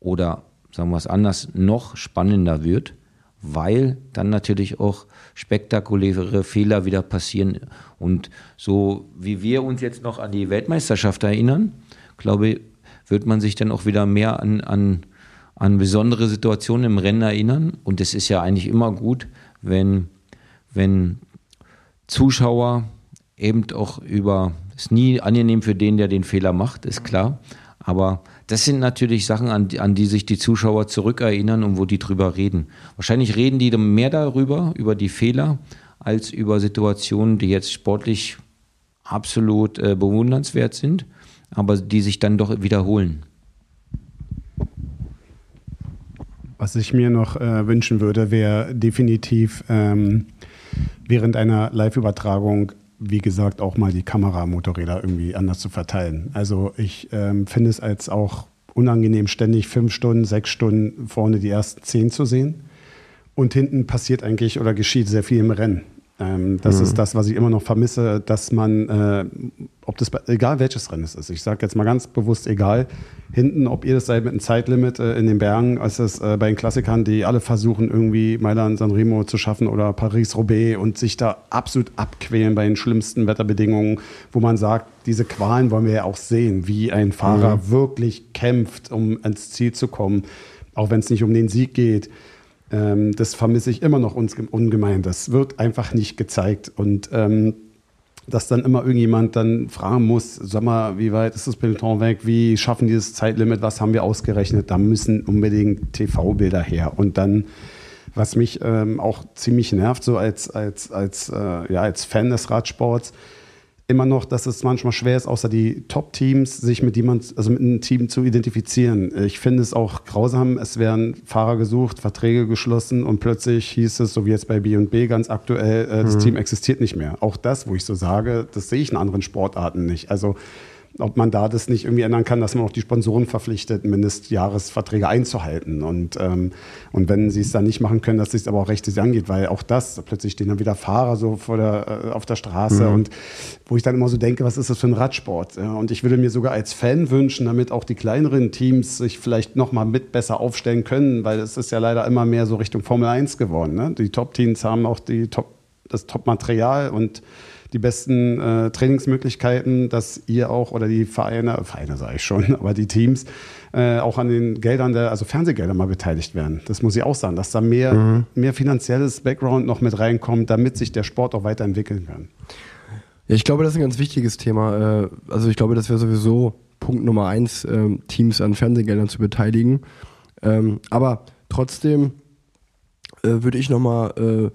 oder sagen wir es anders, noch spannender wird, weil dann natürlich auch spektakuläre Fehler wieder passieren. Und so wie wir uns jetzt noch an die Weltmeisterschaft erinnern, glaube ich, wird man sich dann auch wieder mehr an, an, an besondere Situationen im Rennen erinnern. Und es ist ja eigentlich immer gut, wenn, wenn Zuschauer eben auch über, ist nie angenehm für den, der den Fehler macht, ist klar. Aber das sind natürlich Sachen, an die, an die sich die Zuschauer zurückerinnern und wo die drüber reden. Wahrscheinlich reden die mehr darüber, über die Fehler, als über Situationen, die jetzt sportlich absolut äh, bewundernswert sind, aber die sich dann doch wiederholen. Was ich mir noch äh, wünschen würde, wäre definitiv ähm, während einer Live-Übertragung wie gesagt, auch mal die Kameramotorräder irgendwie anders zu verteilen. Also ich ähm, finde es als auch unangenehm, ständig fünf Stunden, sechs Stunden vorne die ersten zehn zu sehen. Und hinten passiert eigentlich oder geschieht sehr viel im Rennen. Ähm, das mhm. ist das, was ich immer noch vermisse, dass man, äh, ob das, egal welches Rennen es ist, ich sage jetzt mal ganz bewusst egal, hinten, ob ihr das seid mit einem Zeitlimit äh, in den Bergen, als es äh, bei den Klassikern, die alle versuchen, irgendwie Mailand, Sanremo zu schaffen oder Paris-Roubaix und sich da absolut abquälen bei den schlimmsten Wetterbedingungen, wo man sagt, diese Qualen wollen wir ja auch sehen, wie ein Fahrer mhm. wirklich kämpft, um ans Ziel zu kommen, auch wenn es nicht um den Sieg geht. Ähm, das vermisse ich immer noch ungemein. Das wird einfach nicht gezeigt. Und ähm, dass dann immer irgendjemand dann fragen muss, sag mal, wie weit ist das Peloton weg, wie schaffen die das Zeitlimit, was haben wir ausgerechnet, da müssen unbedingt TV-Bilder her. Und dann, was mich ähm, auch ziemlich nervt, so als, als, als, äh, ja, als Fan des Radsports, immer noch, dass es manchmal schwer ist, außer die Top-Teams, sich mit jemand, also mit einem Team zu identifizieren. Ich finde es auch grausam, es werden Fahrer gesucht, Verträge geschlossen und plötzlich hieß es, so wie jetzt bei B&B ganz aktuell, äh, das mhm. Team existiert nicht mehr. Auch das, wo ich so sage, das sehe ich in anderen Sportarten nicht. Also ob man da das nicht irgendwie ändern kann, dass man auch die Sponsoren verpflichtet, Mindestjahresverträge einzuhalten. Und, ähm, und wenn sie es dann nicht machen können, dass es aber auch rechtlich angeht, weil auch das, plötzlich stehen dann wieder Fahrer so vor der, äh, auf der Straße mhm. und wo ich dann immer so denke, was ist das für ein Radsport? Ja, und ich würde mir sogar als Fan wünschen, damit auch die kleineren Teams sich vielleicht nochmal mit besser aufstellen können, weil es ist ja leider immer mehr so Richtung Formel 1 geworden. Ne? Die Top-Teams haben auch die Top, das Top-Material und die besten äh, Trainingsmöglichkeiten, dass ihr auch oder die Vereine, Vereine sage ich schon, aber die Teams äh, auch an den Geldern der, also Fernsehgelder mal beteiligt werden. Das muss ich auch sagen, dass da mehr, mhm. mehr finanzielles Background noch mit reinkommt, damit sich der Sport auch weiterentwickeln kann. Ja, ich glaube, das ist ein ganz wichtiges Thema. Äh, also ich glaube, das wäre sowieso Punkt Nummer eins, ähm, Teams an Fernsehgeldern zu beteiligen. Ähm, aber trotzdem äh, würde ich nochmal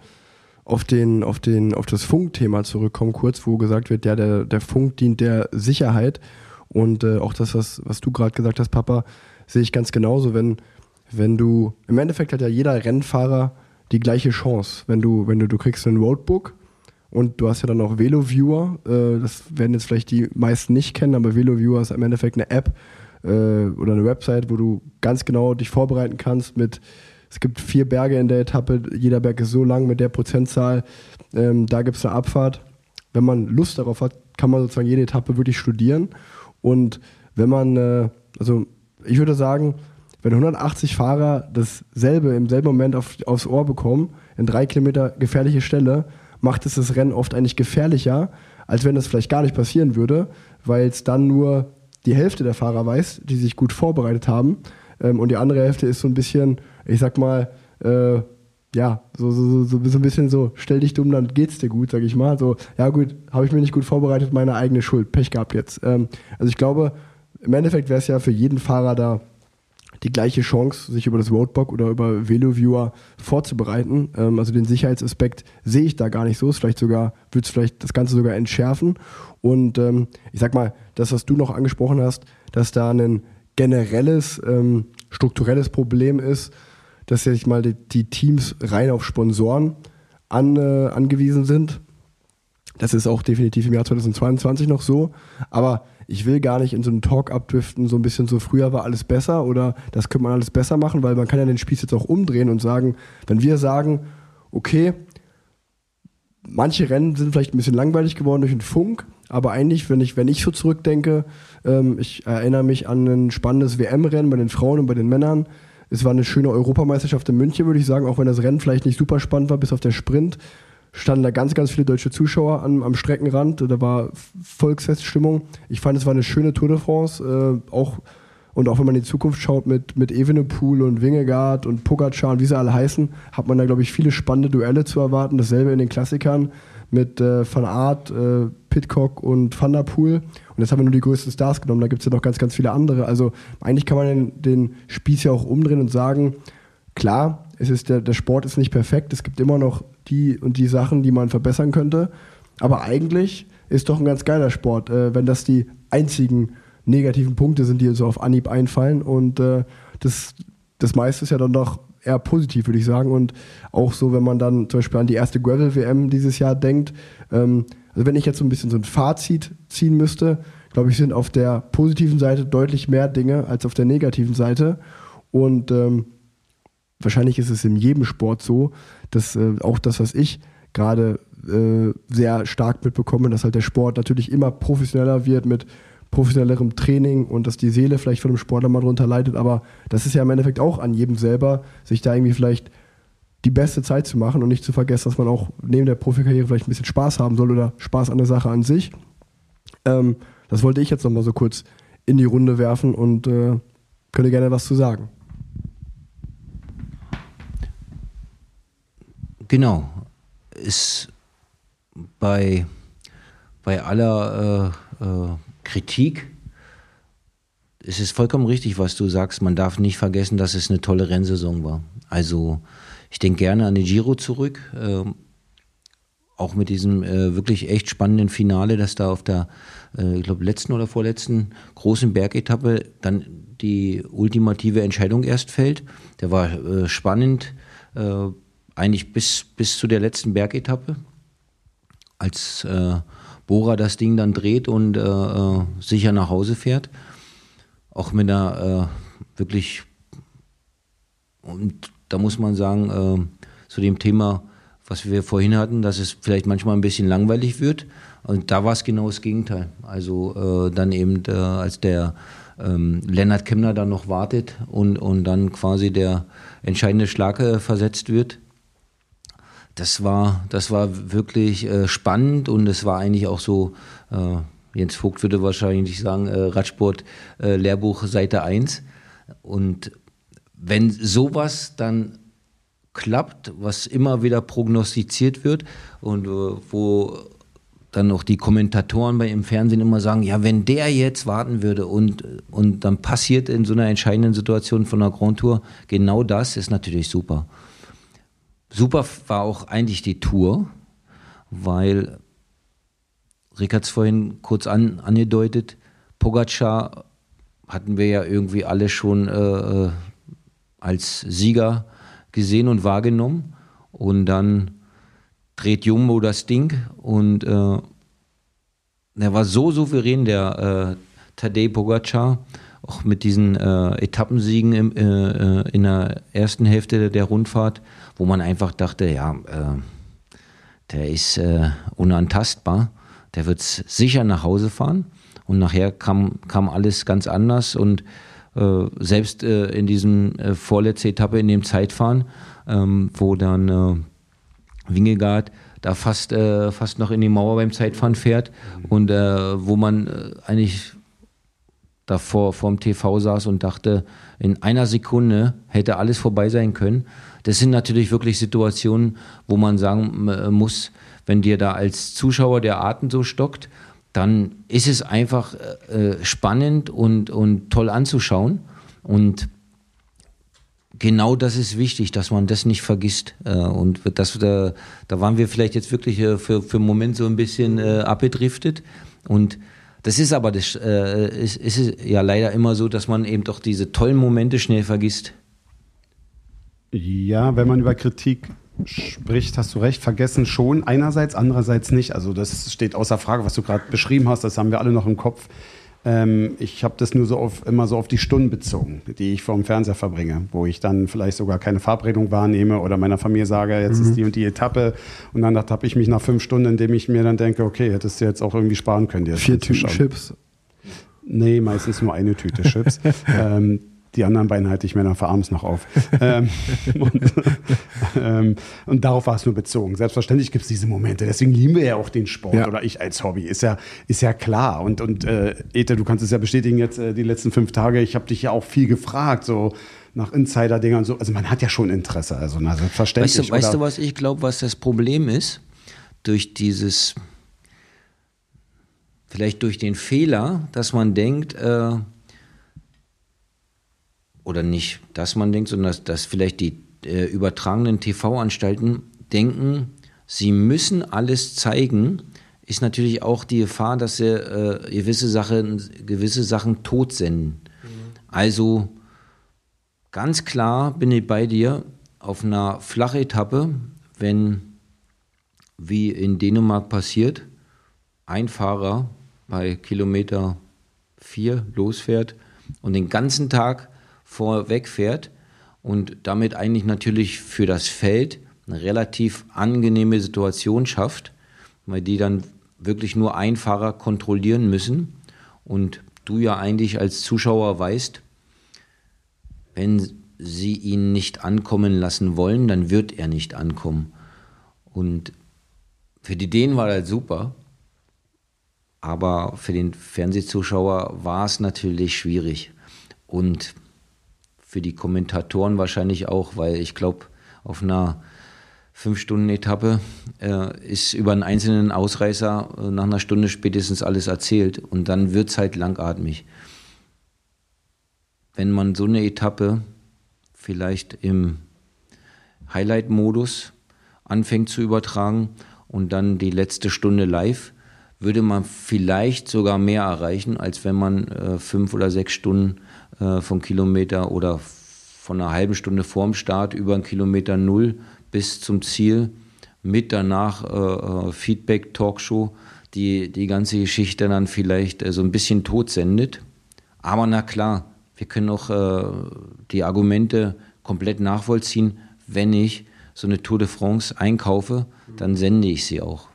auf, den, auf, den, auf das Funkthema zurückkommen, kurz, wo gesagt wird, ja, der, der Funk dient der Sicherheit. Und äh, auch das, was, was du gerade gesagt hast, Papa, sehe ich ganz genauso. Wenn, wenn du, im Endeffekt hat ja jeder Rennfahrer die gleiche Chance. Wenn du, wenn du, du kriegst ein Roadbook und du hast ja dann auch VeloViewer, äh, das werden jetzt vielleicht die meisten nicht kennen, aber VeloViewer ist im Endeffekt eine App äh, oder eine Website, wo du ganz genau dich vorbereiten kannst mit es gibt vier Berge in der Etappe, jeder Berg ist so lang mit der Prozentzahl. Ähm, da gibt es eine Abfahrt. Wenn man Lust darauf hat, kann man sozusagen jede Etappe wirklich studieren. Und wenn man, äh, also ich würde sagen, wenn 180 Fahrer dasselbe im selben Moment auf, aufs Ohr bekommen, in drei Kilometer gefährliche Stelle, macht es das Rennen oft eigentlich gefährlicher, als wenn das vielleicht gar nicht passieren würde, weil es dann nur die Hälfte der Fahrer weiß, die sich gut vorbereitet haben. Ähm, und die andere Hälfte ist so ein bisschen, ich sag mal, äh, ja, so, so, so, so ein bisschen so, stell dich dumm, dann geht's dir gut, sag ich mal. So, ja gut, habe ich mir nicht gut vorbereitet, meine eigene Schuld, Pech gehabt jetzt. Ähm, also ich glaube, im Endeffekt wäre es ja für jeden Fahrer da die gleiche Chance, sich über das Roadbook oder über VeloViewer vorzubereiten. Ähm, also den Sicherheitsaspekt sehe ich da gar nicht so. Ist vielleicht sogar, würde es vielleicht das Ganze sogar entschärfen. Und ähm, ich sag mal, das, was du noch angesprochen hast, dass da ein generelles, ähm, strukturelles Problem ist, dass ja mal die, die, Teams rein auf Sponsoren an, äh, angewiesen sind. Das ist auch definitiv im Jahr 2022 noch so. Aber ich will gar nicht in so einen Talk abdriften, so ein bisschen so früher war alles besser oder das könnte man alles besser machen, weil man kann ja den Spieß jetzt auch umdrehen und sagen, wenn wir sagen, okay, manche Rennen sind vielleicht ein bisschen langweilig geworden durch den Funk, aber eigentlich, wenn ich, wenn ich so zurückdenke, ähm, ich erinnere mich an ein spannendes WM-Rennen bei den Frauen und bei den Männern. Es war eine schöne Europameisterschaft in München, würde ich sagen, auch wenn das Rennen vielleicht nicht super spannend war, bis auf der Sprint. Standen da ganz, ganz viele deutsche Zuschauer am, am Streckenrand. Da war Volksfeststimmung. Ich fand, es war eine schöne Tour de France. Äh, auch, und auch wenn man in die Zukunft schaut mit, mit Evenepoel und Wingegaard und Pogacar und wie sie alle heißen, hat man da, glaube ich, viele spannende Duelle zu erwarten. Dasselbe in den Klassikern mit äh, Van Aert, äh, Pitcock und Van der Poel. Und jetzt haben wir nur die größten Stars genommen, da gibt es ja noch ganz, ganz viele andere. Also eigentlich kann man den, den Spieß ja auch umdrehen und sagen, klar, es ist der, der Sport ist nicht perfekt, es gibt immer noch die und die Sachen, die man verbessern könnte. Aber eigentlich ist doch ein ganz geiler Sport, äh, wenn das die einzigen negativen Punkte sind, die so auf Anhieb einfallen. Und äh, das, das meiste ist ja dann doch eher positiv, würde ich sagen. Und auch so, wenn man dann zum Beispiel an die erste Gravel-WM dieses Jahr denkt. Ähm, also wenn ich jetzt so ein bisschen so ein Fazit ziehen müsste, glaube ich, sind auf der positiven Seite deutlich mehr Dinge als auf der negativen Seite. Und ähm, wahrscheinlich ist es in jedem Sport so, dass äh, auch das, was ich gerade äh, sehr stark mitbekomme, dass halt der Sport natürlich immer professioneller wird mit professionellerem Training und dass die Seele vielleicht von dem Sportler mal drunter leidet. Aber das ist ja im Endeffekt auch an jedem selber, sich da irgendwie vielleicht die beste Zeit zu machen und nicht zu vergessen, dass man auch neben der Profikarriere vielleicht ein bisschen Spaß haben soll oder Spaß an der Sache an sich. Ähm, das wollte ich jetzt nochmal so kurz in die Runde werfen und äh, könnte gerne was zu sagen. Genau. Ist bei, bei aller äh, äh, Kritik. Es ist vollkommen richtig, was du sagst. Man darf nicht vergessen, dass es eine tolle Rennsaison war. Also ich denke gerne an den Giro zurück. Ähm, auch mit diesem äh, wirklich echt spannenden Finale, das da auf der, äh, ich glaube, letzten oder vorletzten großen Bergetappe dann die ultimative Entscheidung erst fällt. Der war äh, spannend, äh, eigentlich bis, bis zu der letzten Bergetappe, als äh, Bora das Ding dann dreht und äh, sicher nach Hause fährt. Auch mit einer wirklich, und da muss man sagen, äh, zu dem Thema, was wir vorhin hatten, dass es vielleicht manchmal ein bisschen langweilig wird. Und da war es genau das Gegenteil. Also äh, dann eben, äh, als der ähm, Lennart Kemner dann noch wartet und, und dann quasi der entscheidende Schlag versetzt wird, das war, das war wirklich äh, spannend und es war eigentlich auch so, äh, Jens Vogt würde wahrscheinlich sagen, äh, Radsport äh, Lehrbuch Seite 1. Und wenn sowas dann klappt, was immer wieder prognostiziert wird und äh, wo dann noch die Kommentatoren bei im Fernsehen immer sagen, ja, wenn der jetzt warten würde und, und dann passiert in so einer entscheidenden Situation von einer Grand Tour genau das, ist natürlich super. super war auch eigentlich die Tour, weil Rick hat es vorhin kurz an, angedeutet, Pogacar hatten wir ja irgendwie alle schon äh, äh, als Sieger gesehen und wahrgenommen. Und dann dreht Jumbo das Ding und äh, er war so souverän, der äh, Tadej Pogacar, auch mit diesen äh, Etappensiegen im, äh, äh in der ersten Hälfte der Rundfahrt, wo man einfach dachte, ja, äh, der ist äh, unantastbar, der wird sicher nach Hause fahren. Und nachher kam, kam alles ganz anders und selbst in diesem äh, vorletzte Etappe in dem Zeitfahren, ähm, wo dann Wingegaard da fast, äh, fast noch in die Mauer beim Zeitfahren fährt und äh, wo man äh, eigentlich davor vorm TV saß und dachte, in einer Sekunde hätte alles vorbei sein können. Das sind natürlich wirklich Situationen, wo man sagen äh, muss, wenn dir da als Zuschauer der Atem so stockt, dann ist es einfach äh, spannend und, und toll anzuschauen. Und genau das ist wichtig, dass man das nicht vergisst. Äh, und das, da, da waren wir vielleicht jetzt wirklich äh, für, für einen Moment so ein bisschen äh, abgedriftet. Und das ist aber das, äh, ist, ist ja leider immer so, dass man eben doch diese tollen Momente schnell vergisst. Ja, wenn man über Kritik spricht, hast du recht, vergessen schon einerseits, andererseits nicht. Also das steht außer Frage, was du gerade beschrieben hast, das haben wir alle noch im Kopf. Ähm, ich habe das nur so auf, immer so auf die Stunden bezogen, die ich vor dem Fernseher verbringe, wo ich dann vielleicht sogar keine Verabredung wahrnehme oder meiner Familie sage, jetzt mhm. ist die und die Etappe. Und dann habe ich mich nach fünf Stunden, indem ich mir dann denke, okay, hättest du jetzt auch irgendwie sparen können. Vier Tüten Chips. Nee, meistens nur eine Tüte Chips. ähm, die anderen beiden halte ich mir dann für abends noch auf. ähm, und, ähm, und, darauf war es nur bezogen. Selbstverständlich gibt es diese Momente. Deswegen lieben wir ja auch den Sport ja. oder ich als Hobby. Ist ja, ist ja klar. Und, und äh, Ete, du kannst es ja bestätigen jetzt äh, die letzten fünf Tage. Ich habe dich ja auch viel gefragt, so nach Insider-Dingern und so. Also man hat ja schon Interesse. Also na, selbstverständlich. Weißt du, weißt du was ich glaube, was das Problem ist? Durch dieses, vielleicht durch den Fehler, dass man denkt, äh, oder nicht, dass man denkt, sondern dass, dass vielleicht die äh, übertragenen TV-Anstalten denken, sie müssen alles zeigen, ist natürlich auch die Gefahr, dass sie äh, gewisse, Sachen, gewisse Sachen tot senden. Mhm. Also ganz klar bin ich bei dir auf einer Flachetappe, wenn wie in Dänemark passiert, ein Fahrer bei Kilometer 4 losfährt und den ganzen Tag vorweg fährt und damit eigentlich natürlich für das Feld eine relativ angenehme Situation schafft, weil die dann wirklich nur einen Fahrer kontrollieren müssen und du ja eigentlich als Zuschauer weißt, wenn sie ihn nicht ankommen lassen wollen, dann wird er nicht ankommen. Und für die Dänen war das super, aber für den Fernsehzuschauer war es natürlich schwierig. Und für die Kommentatoren wahrscheinlich auch, weil ich glaube, auf einer Fünf-Stunden-Etappe äh, ist über einen einzelnen Ausreißer äh, nach einer Stunde spätestens alles erzählt und dann wird es halt langatmig. Wenn man so eine Etappe vielleicht im Highlight-Modus anfängt zu übertragen und dann die letzte Stunde live, würde man vielleicht sogar mehr erreichen, als wenn man äh, fünf oder sechs Stunden äh, vom Kilometer oder von einer halben Stunde vorm Start über einen Kilometer null bis zum Ziel mit danach äh, äh, Feedback, Talkshow, die die ganze Geschichte dann vielleicht äh, so ein bisschen tot sendet. Aber na klar, wir können auch äh, die Argumente komplett nachvollziehen. Wenn ich so eine Tour de France einkaufe, dann sende ich sie auch.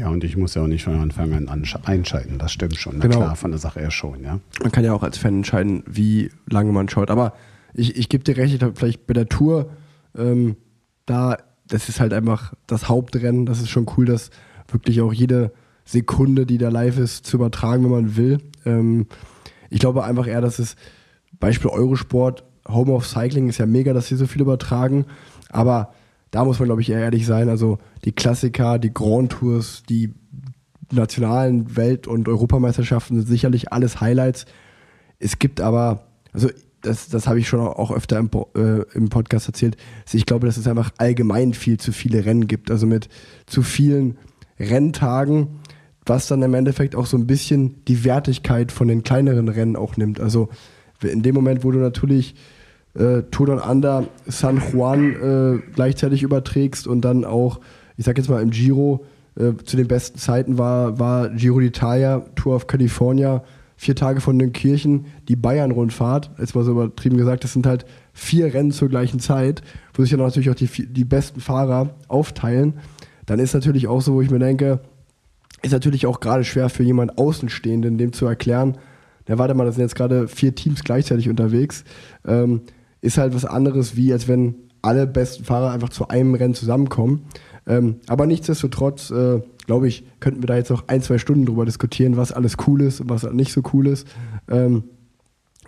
Ja, und ich muss ja auch nicht von Anfang an einschalten. Das stimmt schon. Na genau. klar, von der Sache her schon, ja. Man kann ja auch als Fan entscheiden, wie lange man schaut. Aber ich, ich gebe dir recht, ich vielleicht bei der Tour, ähm, da, das ist halt einfach das Hauptrennen. Das ist schon cool, dass wirklich auch jede Sekunde, die da live ist, zu übertragen, wenn man will. Ähm, ich glaube einfach eher, dass es Beispiel Eurosport, Home of Cycling ist ja mega, dass sie so viel übertragen. Aber da muss man, glaube ich, eher ehrlich sein. Also die Klassiker, die Grand Tours, die nationalen Welt- und Europameisterschaften sind sicherlich alles Highlights. Es gibt aber, also das, das habe ich schon auch öfter im, äh, im Podcast erzählt, ich glaube, dass es einfach allgemein viel zu viele Rennen gibt. Also mit zu vielen Renntagen, was dann im Endeffekt auch so ein bisschen die Wertigkeit von den kleineren Rennen auch nimmt. Also in dem Moment, wo du natürlich äh, Tour Down Under, San Juan äh, gleichzeitig überträgst und dann auch, ich sag jetzt mal im Giro, äh, zu den besten Zeiten war, war Giro d'Italia, Tour of California, vier Tage von den Kirchen, die Bayern-Rundfahrt, jetzt mal so übertrieben gesagt, das sind halt vier Rennen zur gleichen Zeit, wo sich dann natürlich auch die, die besten Fahrer aufteilen. Dann ist natürlich auch so, wo ich mir denke, ist natürlich auch gerade schwer für jemanden Außenstehenden, dem zu erklären, na warte mal, da sind jetzt gerade vier Teams gleichzeitig unterwegs. Ähm, ist halt was anderes, wie als wenn alle besten Fahrer einfach zu einem Rennen zusammenkommen. Ähm, aber nichtsdestotrotz, äh, glaube ich, könnten wir da jetzt noch ein, zwei Stunden drüber diskutieren, was alles cool ist und was nicht so cool ist. Ähm,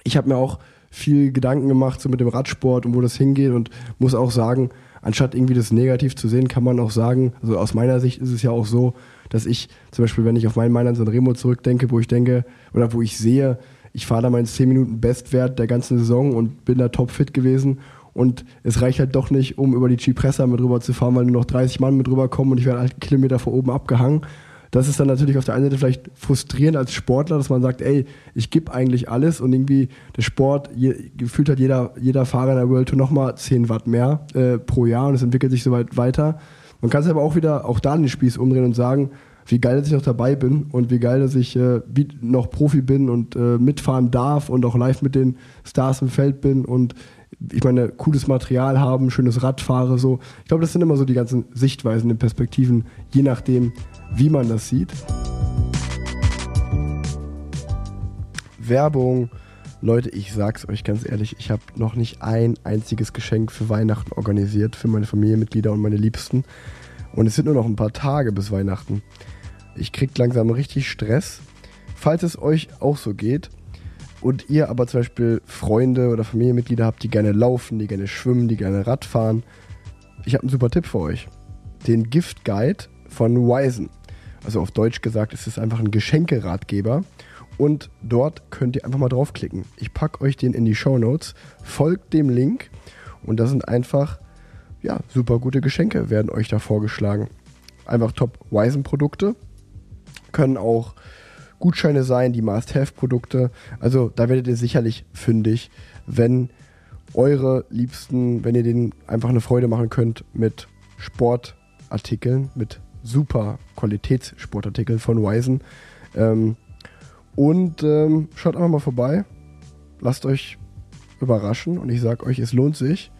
ich habe mir auch viel Gedanken gemacht, so mit dem Radsport und wo das hingeht und muss auch sagen, anstatt irgendwie das negativ zu sehen, kann man auch sagen, also aus meiner Sicht ist es ja auch so, dass ich zum Beispiel, wenn ich auf meinen Mailand San Remo zurückdenke, wo ich denke, oder wo ich sehe, ich fahre da meinen 10 Minuten Bestwert der ganzen Saison und bin da topfit gewesen. Und es reicht halt doch nicht, um über die Cipressa mit rüber zu fahren, weil nur noch 30 Mann mit rüberkommen und ich werde halt einen Kilometer vor oben abgehangen. Das ist dann natürlich auf der einen Seite vielleicht frustrierend als Sportler, dass man sagt, ey, ich gebe eigentlich alles und irgendwie der Sport, je, gefühlt hat jeder, jeder Fahrer in der World Tour nochmal 10 Watt mehr äh, pro Jahr und es entwickelt sich so weit weiter. Man kann es aber auch wieder auch da den Spieß umdrehen und sagen, wie geil, dass ich noch dabei bin und wie geil, dass ich äh, noch Profi bin und äh, mitfahren darf und auch live mit den Stars im Feld bin und ich meine, cooles Material haben, schönes Rad fahre, so. Ich glaube, das sind immer so die ganzen Sichtweisen und Perspektiven, je nachdem, wie man das sieht. Werbung. Leute, ich sag's euch ganz ehrlich, ich habe noch nicht ein einziges Geschenk für Weihnachten organisiert, für meine Familienmitglieder und meine Liebsten. Und es sind nur noch ein paar Tage bis Weihnachten. Ich krieg langsam richtig Stress. Falls es euch auch so geht und ihr aber zum Beispiel Freunde oder Familienmitglieder habt, die gerne laufen, die gerne schwimmen, die gerne Rad fahren, ich habe einen super Tipp für euch. Den Gift Guide von Wisen. Also auf Deutsch gesagt, ist es einfach ein Geschenkeratgeber. Und dort könnt ihr einfach mal draufklicken. Ich packe euch den in die Show Notes. Folgt dem Link und da sind einfach ja, super gute Geschenke werden euch da vorgeschlagen. Einfach top Wisen Produkte können auch Gutscheine sein, die Must-Have-Produkte. Also da werdet ihr sicherlich fündig, wenn eure Liebsten, wenn ihr denen einfach eine Freude machen könnt mit Sportartikeln, mit super Qualitätssportartikeln von Wisen. Ähm, und ähm, schaut einfach mal vorbei. Lasst euch überraschen und ich sage euch, es lohnt sich.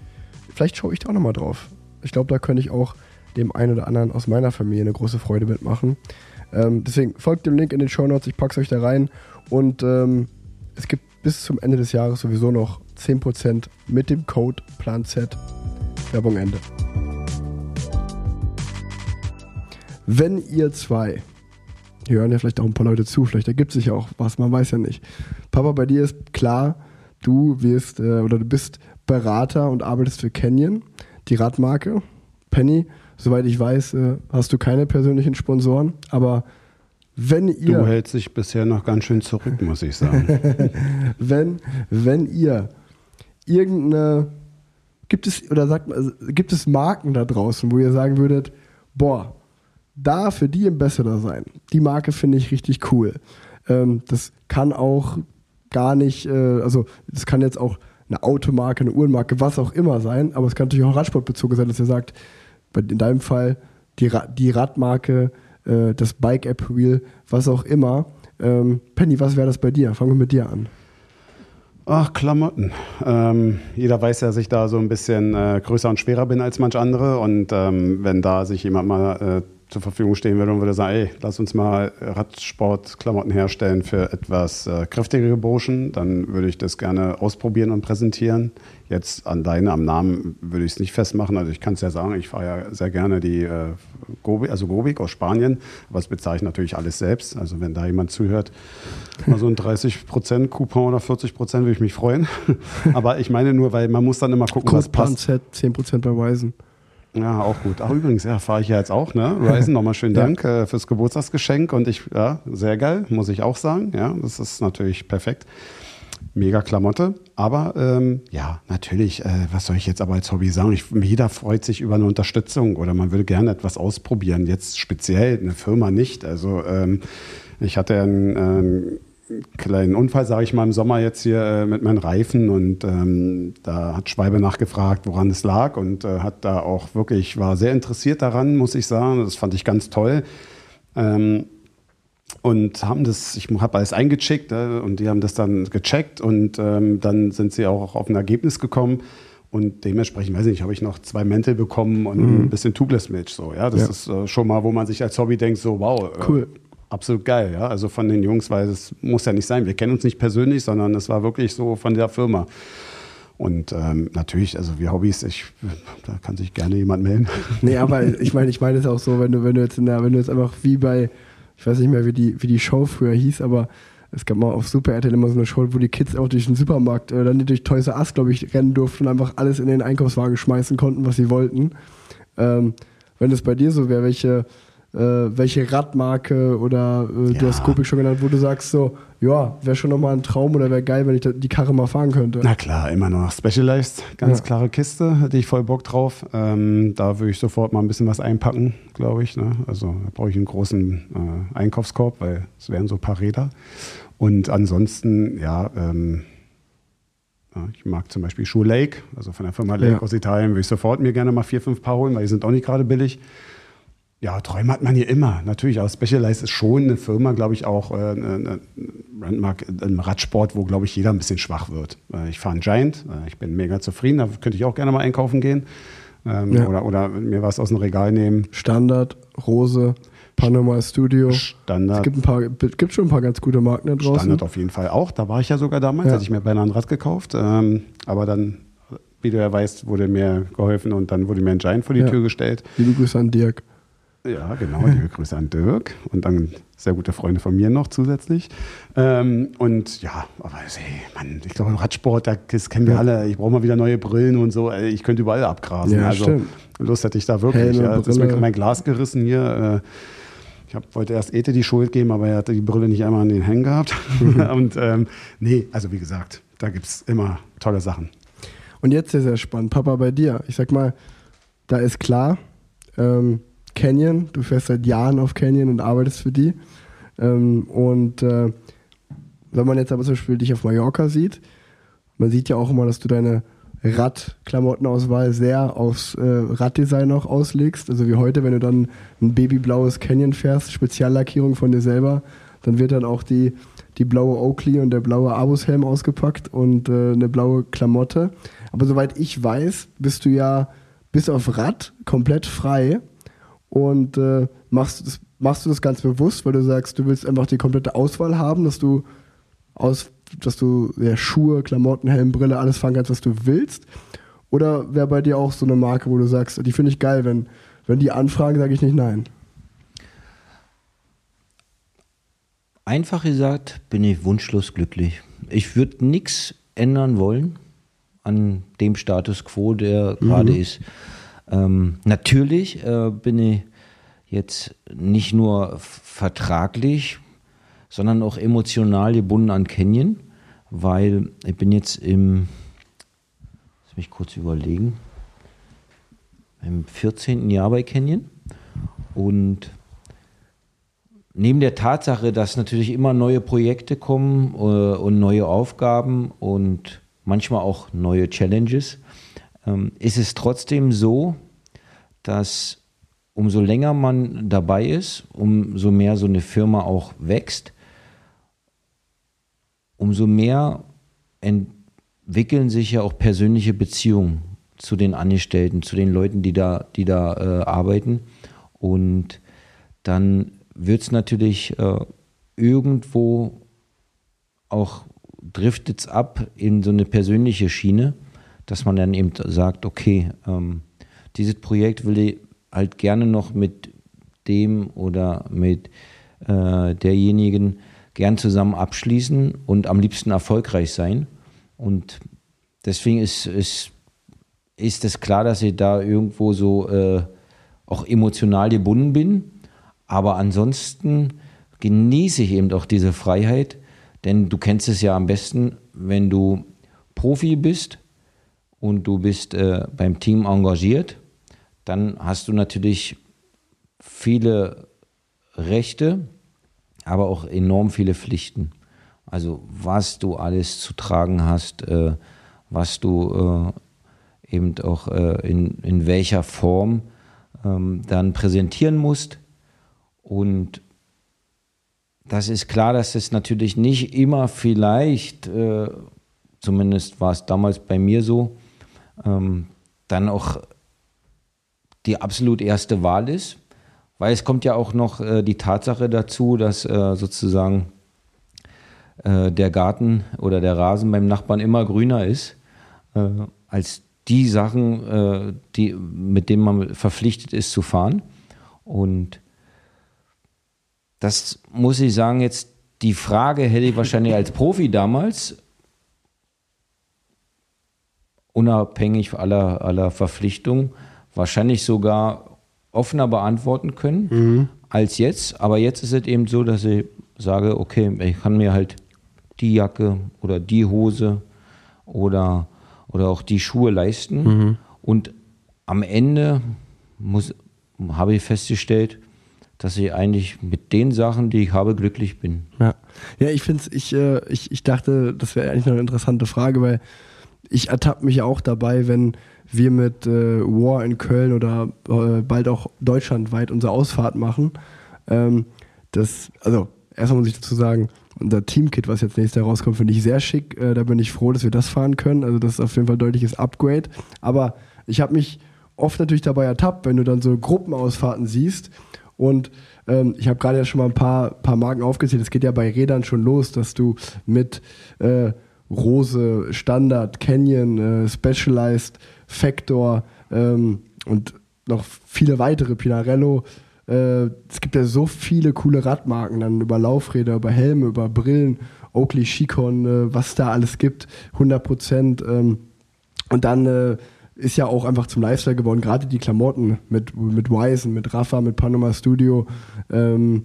Vielleicht schaue ich da auch nochmal drauf. Ich glaube, da könnte ich auch dem einen oder anderen aus meiner Familie eine große Freude mitmachen. Ähm, deswegen folgt dem Link in den Show Notes, ich packe es euch da rein. Und ähm, es gibt bis zum Ende des Jahres sowieso noch 10% mit dem Code PlanZ. Werbung Ende. Wenn ihr zwei, hier hören ja vielleicht auch ein paar Leute zu, vielleicht ergibt sich ja auch was, man weiß ja nicht. Papa, bei dir ist klar, du wirst äh, oder du bist Berater und arbeitest für Canyon, die Radmarke. Penny, Soweit ich weiß, äh, hast du keine persönlichen Sponsoren, aber wenn ihr. Du hältst dich bisher noch ganz schön zurück, muss ich sagen. wenn, wenn ihr irgendeine. Gibt es, oder sagt man, gibt es Marken da draußen, wo ihr sagen würdet, boah, da für die Ambassador sein. Die Marke finde ich richtig cool. Ähm, das kann auch gar nicht, äh, also das kann jetzt auch eine Automarke, eine Uhrenmarke, was auch immer sein, aber es kann natürlich auch Radsportbezogen sein, dass ihr sagt, in deinem Fall die, die Radmarke, äh, das Bike-App-Wheel, was auch immer. Ähm, Penny, was wäre das bei dir? Fangen wir mit dir an. Ach, Klamotten. Ähm, jeder weiß ja, dass ich da so ein bisschen äh, größer und schwerer bin als manch andere. Und ähm, wenn da sich jemand mal äh, zur Verfügung stehen würde und würde sagen, ey, lass uns mal Radsportklamotten herstellen für etwas äh, kräftigere Burschen, dann würde ich das gerne ausprobieren und präsentieren. Jetzt an deine, am Namen würde ich es nicht festmachen. Also ich kann es ja sagen, ich fahre ja sehr gerne die äh, Gobi, also Gobik aus Spanien, aber das bezeichne natürlich alles selbst. Also wenn da jemand zuhört, mal so ein 30% Coupon oder 40% würde ich mich freuen. aber ich meine nur, weil man muss dann immer gucken, was passt. 10% bei Weisen. Ja, auch gut. Ach, übrigens, ja, fahre ich ja jetzt auch, ne? Ryzen, nochmal schönen Dank ja. äh, fürs Geburtstagsgeschenk und ich, ja, sehr geil, muss ich auch sagen. Ja, das ist natürlich perfekt. mega Klamotte. Aber ähm, ja, natürlich, äh, was soll ich jetzt aber als Hobby sagen? Ich, jeder freut sich über eine Unterstützung oder man würde gerne etwas ausprobieren. Jetzt speziell eine Firma nicht. Also ähm, ich hatte einen, einen kleinen Unfall, sage ich mal, im Sommer jetzt hier äh, mit meinen Reifen und ähm, da hat Schweibe nachgefragt, woran es lag und äh, hat da auch wirklich, war sehr interessiert daran, muss ich sagen. Das fand ich ganz toll. Ähm, und haben das, ich habe alles eingecheckt äh, und die haben das dann gecheckt und ähm, dann sind sie auch auf ein Ergebnis gekommen. Und dementsprechend, weiß ich nicht, habe ich noch zwei Mäntel bekommen und mhm. ein bisschen Tubeless Milch. So, ja, das ja. ist äh, schon mal, wo man sich als Hobby denkt, so wow, äh, cool. Absolut geil, ja. Also von den Jungs, weil es muss ja nicht sein. Wir kennen uns nicht persönlich, sondern es war wirklich so von der Firma. Und ähm, natürlich, also wir Hobbys, ich, da kann sich gerne jemand melden. Nee, aber ich meine, ich meine es auch so, wenn du, wenn du jetzt in der, wenn du jetzt einfach wie bei ich weiß nicht mehr, wie die, wie die Show früher hieß, aber es gab mal auf Super RTL immer so eine Show, wo die Kids auch durch den Supermarkt, äh, dann durch Toys R Us, glaube ich, rennen durften und einfach alles in den Einkaufswagen schmeißen konnten, was sie wollten. Ähm, wenn es bei dir so wäre, welche, äh, welche Radmarke oder äh, ja. du hast Skopik schon genannt, wo du sagst so, ja, wäre schon nochmal ein Traum oder wäre geil, wenn ich die Karre mal fahren könnte. Na klar, immer noch Specialized, ganz ja. klare Kiste, hätte ich voll Bock drauf. Ähm, da würde ich sofort mal ein bisschen was einpacken, glaube ich. Ne? Also da brauche ich einen großen äh, Einkaufskorb, weil es wären so ein paar Räder. Und ansonsten, ja, ähm, ja, ich mag zum Beispiel Schuh Lake, also von der Firma Lake ja. aus Italien, würde ich sofort mir gerne mal vier, fünf Paar holen, weil die sind auch nicht gerade billig. Ja, Träume hat man hier immer. Natürlich, aber Specialized ist schon eine Firma, glaube ich, auch äh, eine Brandmark im Radsport, wo, glaube ich, jeder ein bisschen schwach wird. Äh, ich fahre einen Giant, äh, ich bin mega zufrieden, da könnte ich auch gerne mal einkaufen gehen. Ähm, ja. oder, oder mir was aus dem Regal nehmen. Standard, Rose, Panama Studio. Standard. Es gibt, ein paar, gibt schon ein paar ganz gute Marken da draußen. Standard auf jeden Fall auch. Da war ich ja sogar damals, ja. hatte ich mir beinahe ein Rad gekauft. Ähm, aber dann, wie du ja weißt, wurde mir geholfen und dann wurde mir ein Giant vor die ja. Tür gestellt. Liebe Grüße an Dirk. Ja, genau. Liebe Grüße an Dirk und dann sehr gute Freunde von mir noch zusätzlich. Ähm, und ja, aber hey, Mann, ich glaube, Radsport, das kennen wir ja. alle. Ich brauche mal wieder neue Brillen und so. Ich könnte überall abgrasen. Ja, also stimmt. Lust hätte ich da wirklich. Ja. Jetzt ist mir mein Glas gerissen hier. Äh, ich hab, wollte erst Ete die Schuld geben, aber er hatte die Brille nicht einmal an den Hängen gehabt. und ähm, nee, also wie gesagt, da gibt es immer tolle Sachen. Und jetzt ist sehr spannend. Papa, bei dir. Ich sag mal, da ist klar, ähm, Canyon. Du fährst seit Jahren auf Canyon und arbeitest für die. Ähm, und äh, wenn man jetzt aber zum Beispiel dich auf Mallorca sieht, man sieht ja auch immer, dass du deine Radklamottenauswahl sehr aufs äh, Raddesign auch auslegst. Also wie heute, wenn du dann ein babyblaues Canyon fährst, Speziallackierung von dir selber, dann wird dann auch die, die blaue Oakley und der blaue Abus-Helm ausgepackt und äh, eine blaue Klamotte. Aber soweit ich weiß, bist du ja bis auf Rad komplett frei und äh, machst, das, machst du das ganz bewusst, weil du sagst, du willst einfach die komplette Auswahl haben, dass du aus, dass du ja, Schuhe, Klamotten, Helm, Brille, alles fahren kannst, was du willst? Oder wäre bei dir auch so eine Marke, wo du sagst, die finde ich geil, wenn, wenn die anfragen, sage ich nicht nein? Einfach gesagt, bin ich wunschlos glücklich. Ich würde nichts ändern wollen an dem Status quo, der mhm. gerade ist. Ähm, natürlich äh, bin ich jetzt nicht nur vertraglich, sondern auch emotional gebunden an Canyon, weil ich bin jetzt im, lass mich kurz überlegen, im 14. Jahr bei Canyon und neben der Tatsache, dass natürlich immer neue Projekte kommen äh, und neue Aufgaben und manchmal auch neue Challenges, ähm, ist es trotzdem so, dass umso länger man dabei ist, umso mehr so eine Firma auch wächst, umso mehr entwickeln sich ja auch persönliche Beziehungen zu den Angestellten, zu den Leuten, die da, die da äh, arbeiten. Und dann wird es natürlich äh, irgendwo auch driftet es ab in so eine persönliche Schiene dass man dann eben sagt, okay, ähm, dieses Projekt will ich halt gerne noch mit dem oder mit äh, derjenigen gern zusammen abschließen und am liebsten erfolgreich sein. Und deswegen ist, ist, ist es klar, dass ich da irgendwo so äh, auch emotional gebunden bin. Aber ansonsten genieße ich eben auch diese Freiheit, denn du kennst es ja am besten, wenn du Profi bist und du bist äh, beim Team engagiert, dann hast du natürlich viele Rechte, aber auch enorm viele Pflichten. Also was du alles zu tragen hast, äh, was du äh, eben auch äh, in, in welcher Form ähm, dann präsentieren musst. Und das ist klar, dass es natürlich nicht immer vielleicht, äh, zumindest war es damals bei mir so, ähm, dann auch die absolut erste Wahl ist. Weil es kommt ja auch noch äh, die Tatsache dazu, dass äh, sozusagen äh, der Garten oder der Rasen beim Nachbarn immer grüner ist äh, als die Sachen, äh, die, mit denen man verpflichtet ist zu fahren. Und das muss ich sagen, jetzt die Frage hätte ich wahrscheinlich als Profi damals unabhängig aller, aller Verpflichtungen wahrscheinlich sogar offener beantworten können mhm. als jetzt. Aber jetzt ist es eben so, dass ich sage, okay, ich kann mir halt die Jacke oder die Hose oder, oder auch die Schuhe leisten. Mhm. Und am Ende muss, habe ich festgestellt, dass ich eigentlich mit den Sachen, die ich habe, glücklich bin. Ja, ja ich finde ich, äh, ich, ich dachte, das wäre eigentlich noch eine interessante Frage, weil ich ertappe mich auch dabei, wenn wir mit äh, War in Köln oder äh, bald auch deutschlandweit unsere Ausfahrt machen. Ähm, das, also erstmal muss ich dazu sagen, unser Teamkit, was jetzt nächstes Jahr rauskommt, finde ich sehr schick. Äh, da bin ich froh, dass wir das fahren können. Also das ist auf jeden Fall ein deutliches Upgrade. Aber ich habe mich oft natürlich dabei ertappt, wenn du dann so Gruppenausfahrten siehst. Und ähm, ich habe gerade ja schon mal ein paar, paar Marken aufgezählt. Es geht ja bei Rädern schon los, dass du mit äh, Rose, Standard, Canyon, äh, Specialized, Factor ähm, und noch viele weitere, Pinarello. Äh, es gibt ja so viele coole Radmarken, dann über Laufräder, über Helme, über Brillen, Oakley, Chicon, äh, was da alles gibt, 100 Prozent. Ähm, und dann äh, ist ja auch einfach zum Lifestyle geworden, gerade die Klamotten mit, mit Wisen, mit Rafa, mit Panama Studio. Ähm,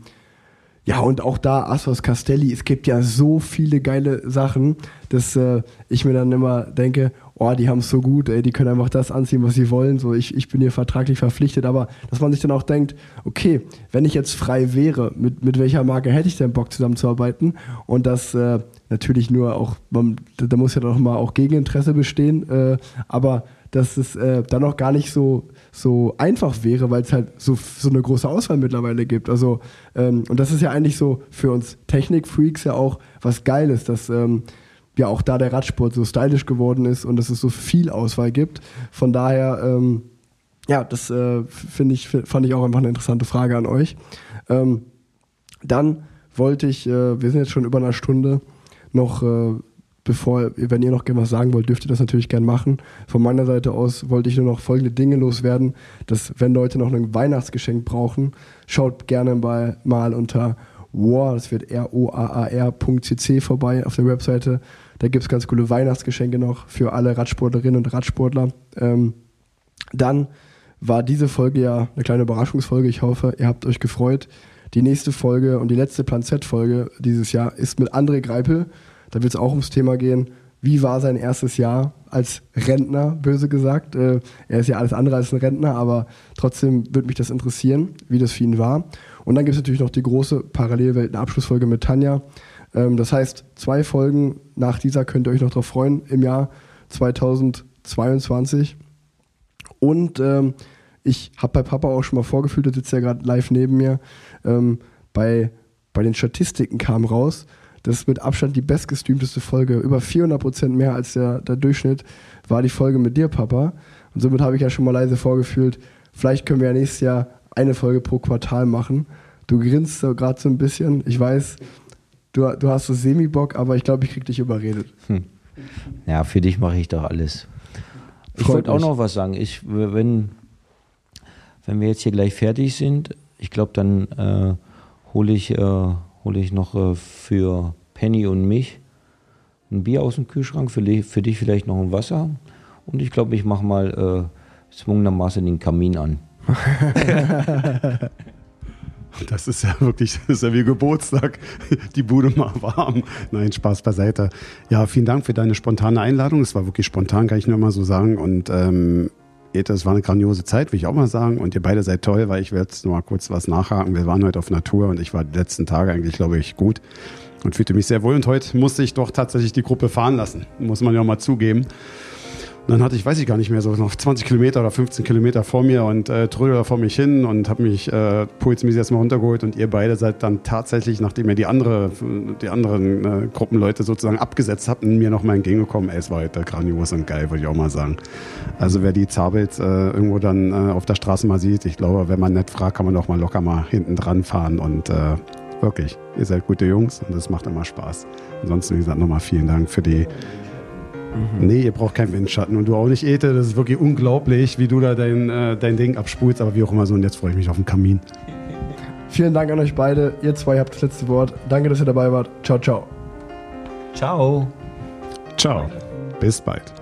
ja, und auch da Assos Castelli, es gibt ja so viele geile Sachen, dass äh, ich mir dann immer denke, oh, die haben es so gut, ey, die können einfach das anziehen, was sie wollen. So, ich, ich bin hier vertraglich verpflichtet, aber dass man sich dann auch denkt, okay, wenn ich jetzt frei wäre, mit, mit welcher Marke hätte ich denn Bock zusammenzuarbeiten? Und das äh, natürlich nur auch, man, da muss ja doch mal auch Gegeninteresse bestehen, äh, aber dass es äh, dann auch gar nicht so, so einfach wäre, weil es halt so, so eine große Auswahl mittlerweile gibt. Also, ähm, und das ist ja eigentlich so für uns Technik-Freaks ja auch was Geiles, dass ähm, ja auch da der Radsport so stylisch geworden ist und dass es so viel Auswahl gibt. Von daher, ähm, ja, das äh, finde ich, fand ich auch einfach eine interessante Frage an euch. Ähm, dann wollte ich, äh, wir sind jetzt schon über einer Stunde, noch äh, bevor, wenn ihr noch gerne was sagen wollt, dürft ihr das natürlich gerne machen. Von meiner Seite aus wollte ich nur noch folgende Dinge loswerden, dass wenn Leute noch ein Weihnachtsgeschenk brauchen, schaut gerne mal, mal unter war, das wird R-O-A-A-R.cc vorbei auf der Webseite. Da gibt es ganz coole Weihnachtsgeschenke noch für alle Radsportlerinnen und Radsportler. Ähm, dann war diese Folge ja eine kleine Überraschungsfolge. Ich hoffe, ihr habt euch gefreut. Die nächste Folge und die letzte Plan Z-Folge dieses Jahr ist mit André Greipel. Da wird es auch ums Thema gehen, wie war sein erstes Jahr als Rentner, böse gesagt. Äh, er ist ja alles andere als ein Rentner, aber trotzdem würde mich das interessieren, wie das für ihn war. Und dann gibt es natürlich noch die große Parallelwelten-Abschlussfolge mit Tanja. Ähm, das heißt, zwei Folgen nach dieser könnt ihr euch noch darauf freuen im Jahr 2022. Und ähm, ich habe bei Papa auch schon mal vorgefühlt, der sitzt ja gerade live neben mir. Ähm, bei, bei den Statistiken kam raus, das ist mit Abstand die bestgestreamteste Folge. Über 400 Prozent mehr als der, der Durchschnitt war die Folge mit dir, Papa. Und somit habe ich ja schon mal leise vorgefühlt, vielleicht können wir ja nächstes Jahr eine Folge pro Quartal machen. Du grinst so gerade so ein bisschen. Ich weiß, du, du hast so Semi-Bock, aber ich glaube, ich krieg dich überredet. Hm. Ja, für dich mache ich doch alles. Ich wollte auch noch was sagen. Ich, wenn, wenn wir jetzt hier gleich fertig sind, ich glaube, dann äh, hole ich, äh, hol ich noch äh, für Penny und mich ein Bier aus dem Kühlschrank, für, für dich vielleicht noch ein Wasser. Und ich glaube, ich mache mal äh, zwungenermaßen den Kamin an. Das ist ja wirklich, das ist ja wie Geburtstag. Die Bude mal warm. Nein, Spaß beiseite. Ja, vielen Dank für deine spontane Einladung. Es war wirklich spontan, kann ich nur mal so sagen. Und ähm, es war eine grandiose Zeit, will ich auch mal sagen. Und ihr beide seid toll, weil ich werde jetzt noch mal kurz was nachhaken. Wir waren heute auf Natur und ich war die letzten Tage eigentlich, glaube ich, gut und fühlte mich sehr wohl. Und heute musste ich doch tatsächlich die Gruppe fahren lassen. Muss man ja auch mal zugeben. Dann hatte ich, weiß ich gar nicht mehr, so noch 20 Kilometer oder 15 Kilometer vor mir und äh, trödel vor mich hin und habe mich äh, pulsmäßig erstmal runtergeholt und ihr beide seid dann tatsächlich, nachdem ihr die andere, die anderen äh, Gruppenleute sozusagen abgesetzt habt, mir nochmal entgegengekommen. Ey, es war heute grandios und geil, würde ich auch mal sagen. Also wer die Zabels äh, irgendwo dann äh, auf der Straße mal sieht, ich glaube, wenn man nett fragt, kann man doch mal locker mal hinten dran fahren und äh, wirklich, ihr seid gute Jungs und es macht immer Spaß. Ansonsten, wie gesagt, nochmal vielen Dank für die Mhm. Nee, ihr braucht keinen Windschatten und du auch nicht, Ete. Das ist wirklich unglaublich, wie du da dein, äh, dein Ding abspulst, aber wie auch immer so. Und jetzt freue ich mich auf den Kamin. Vielen Dank an euch beide. Ihr zwei habt das letzte Wort. Danke, dass ihr dabei wart. Ciao, ciao. Ciao. Ciao. Bis bald.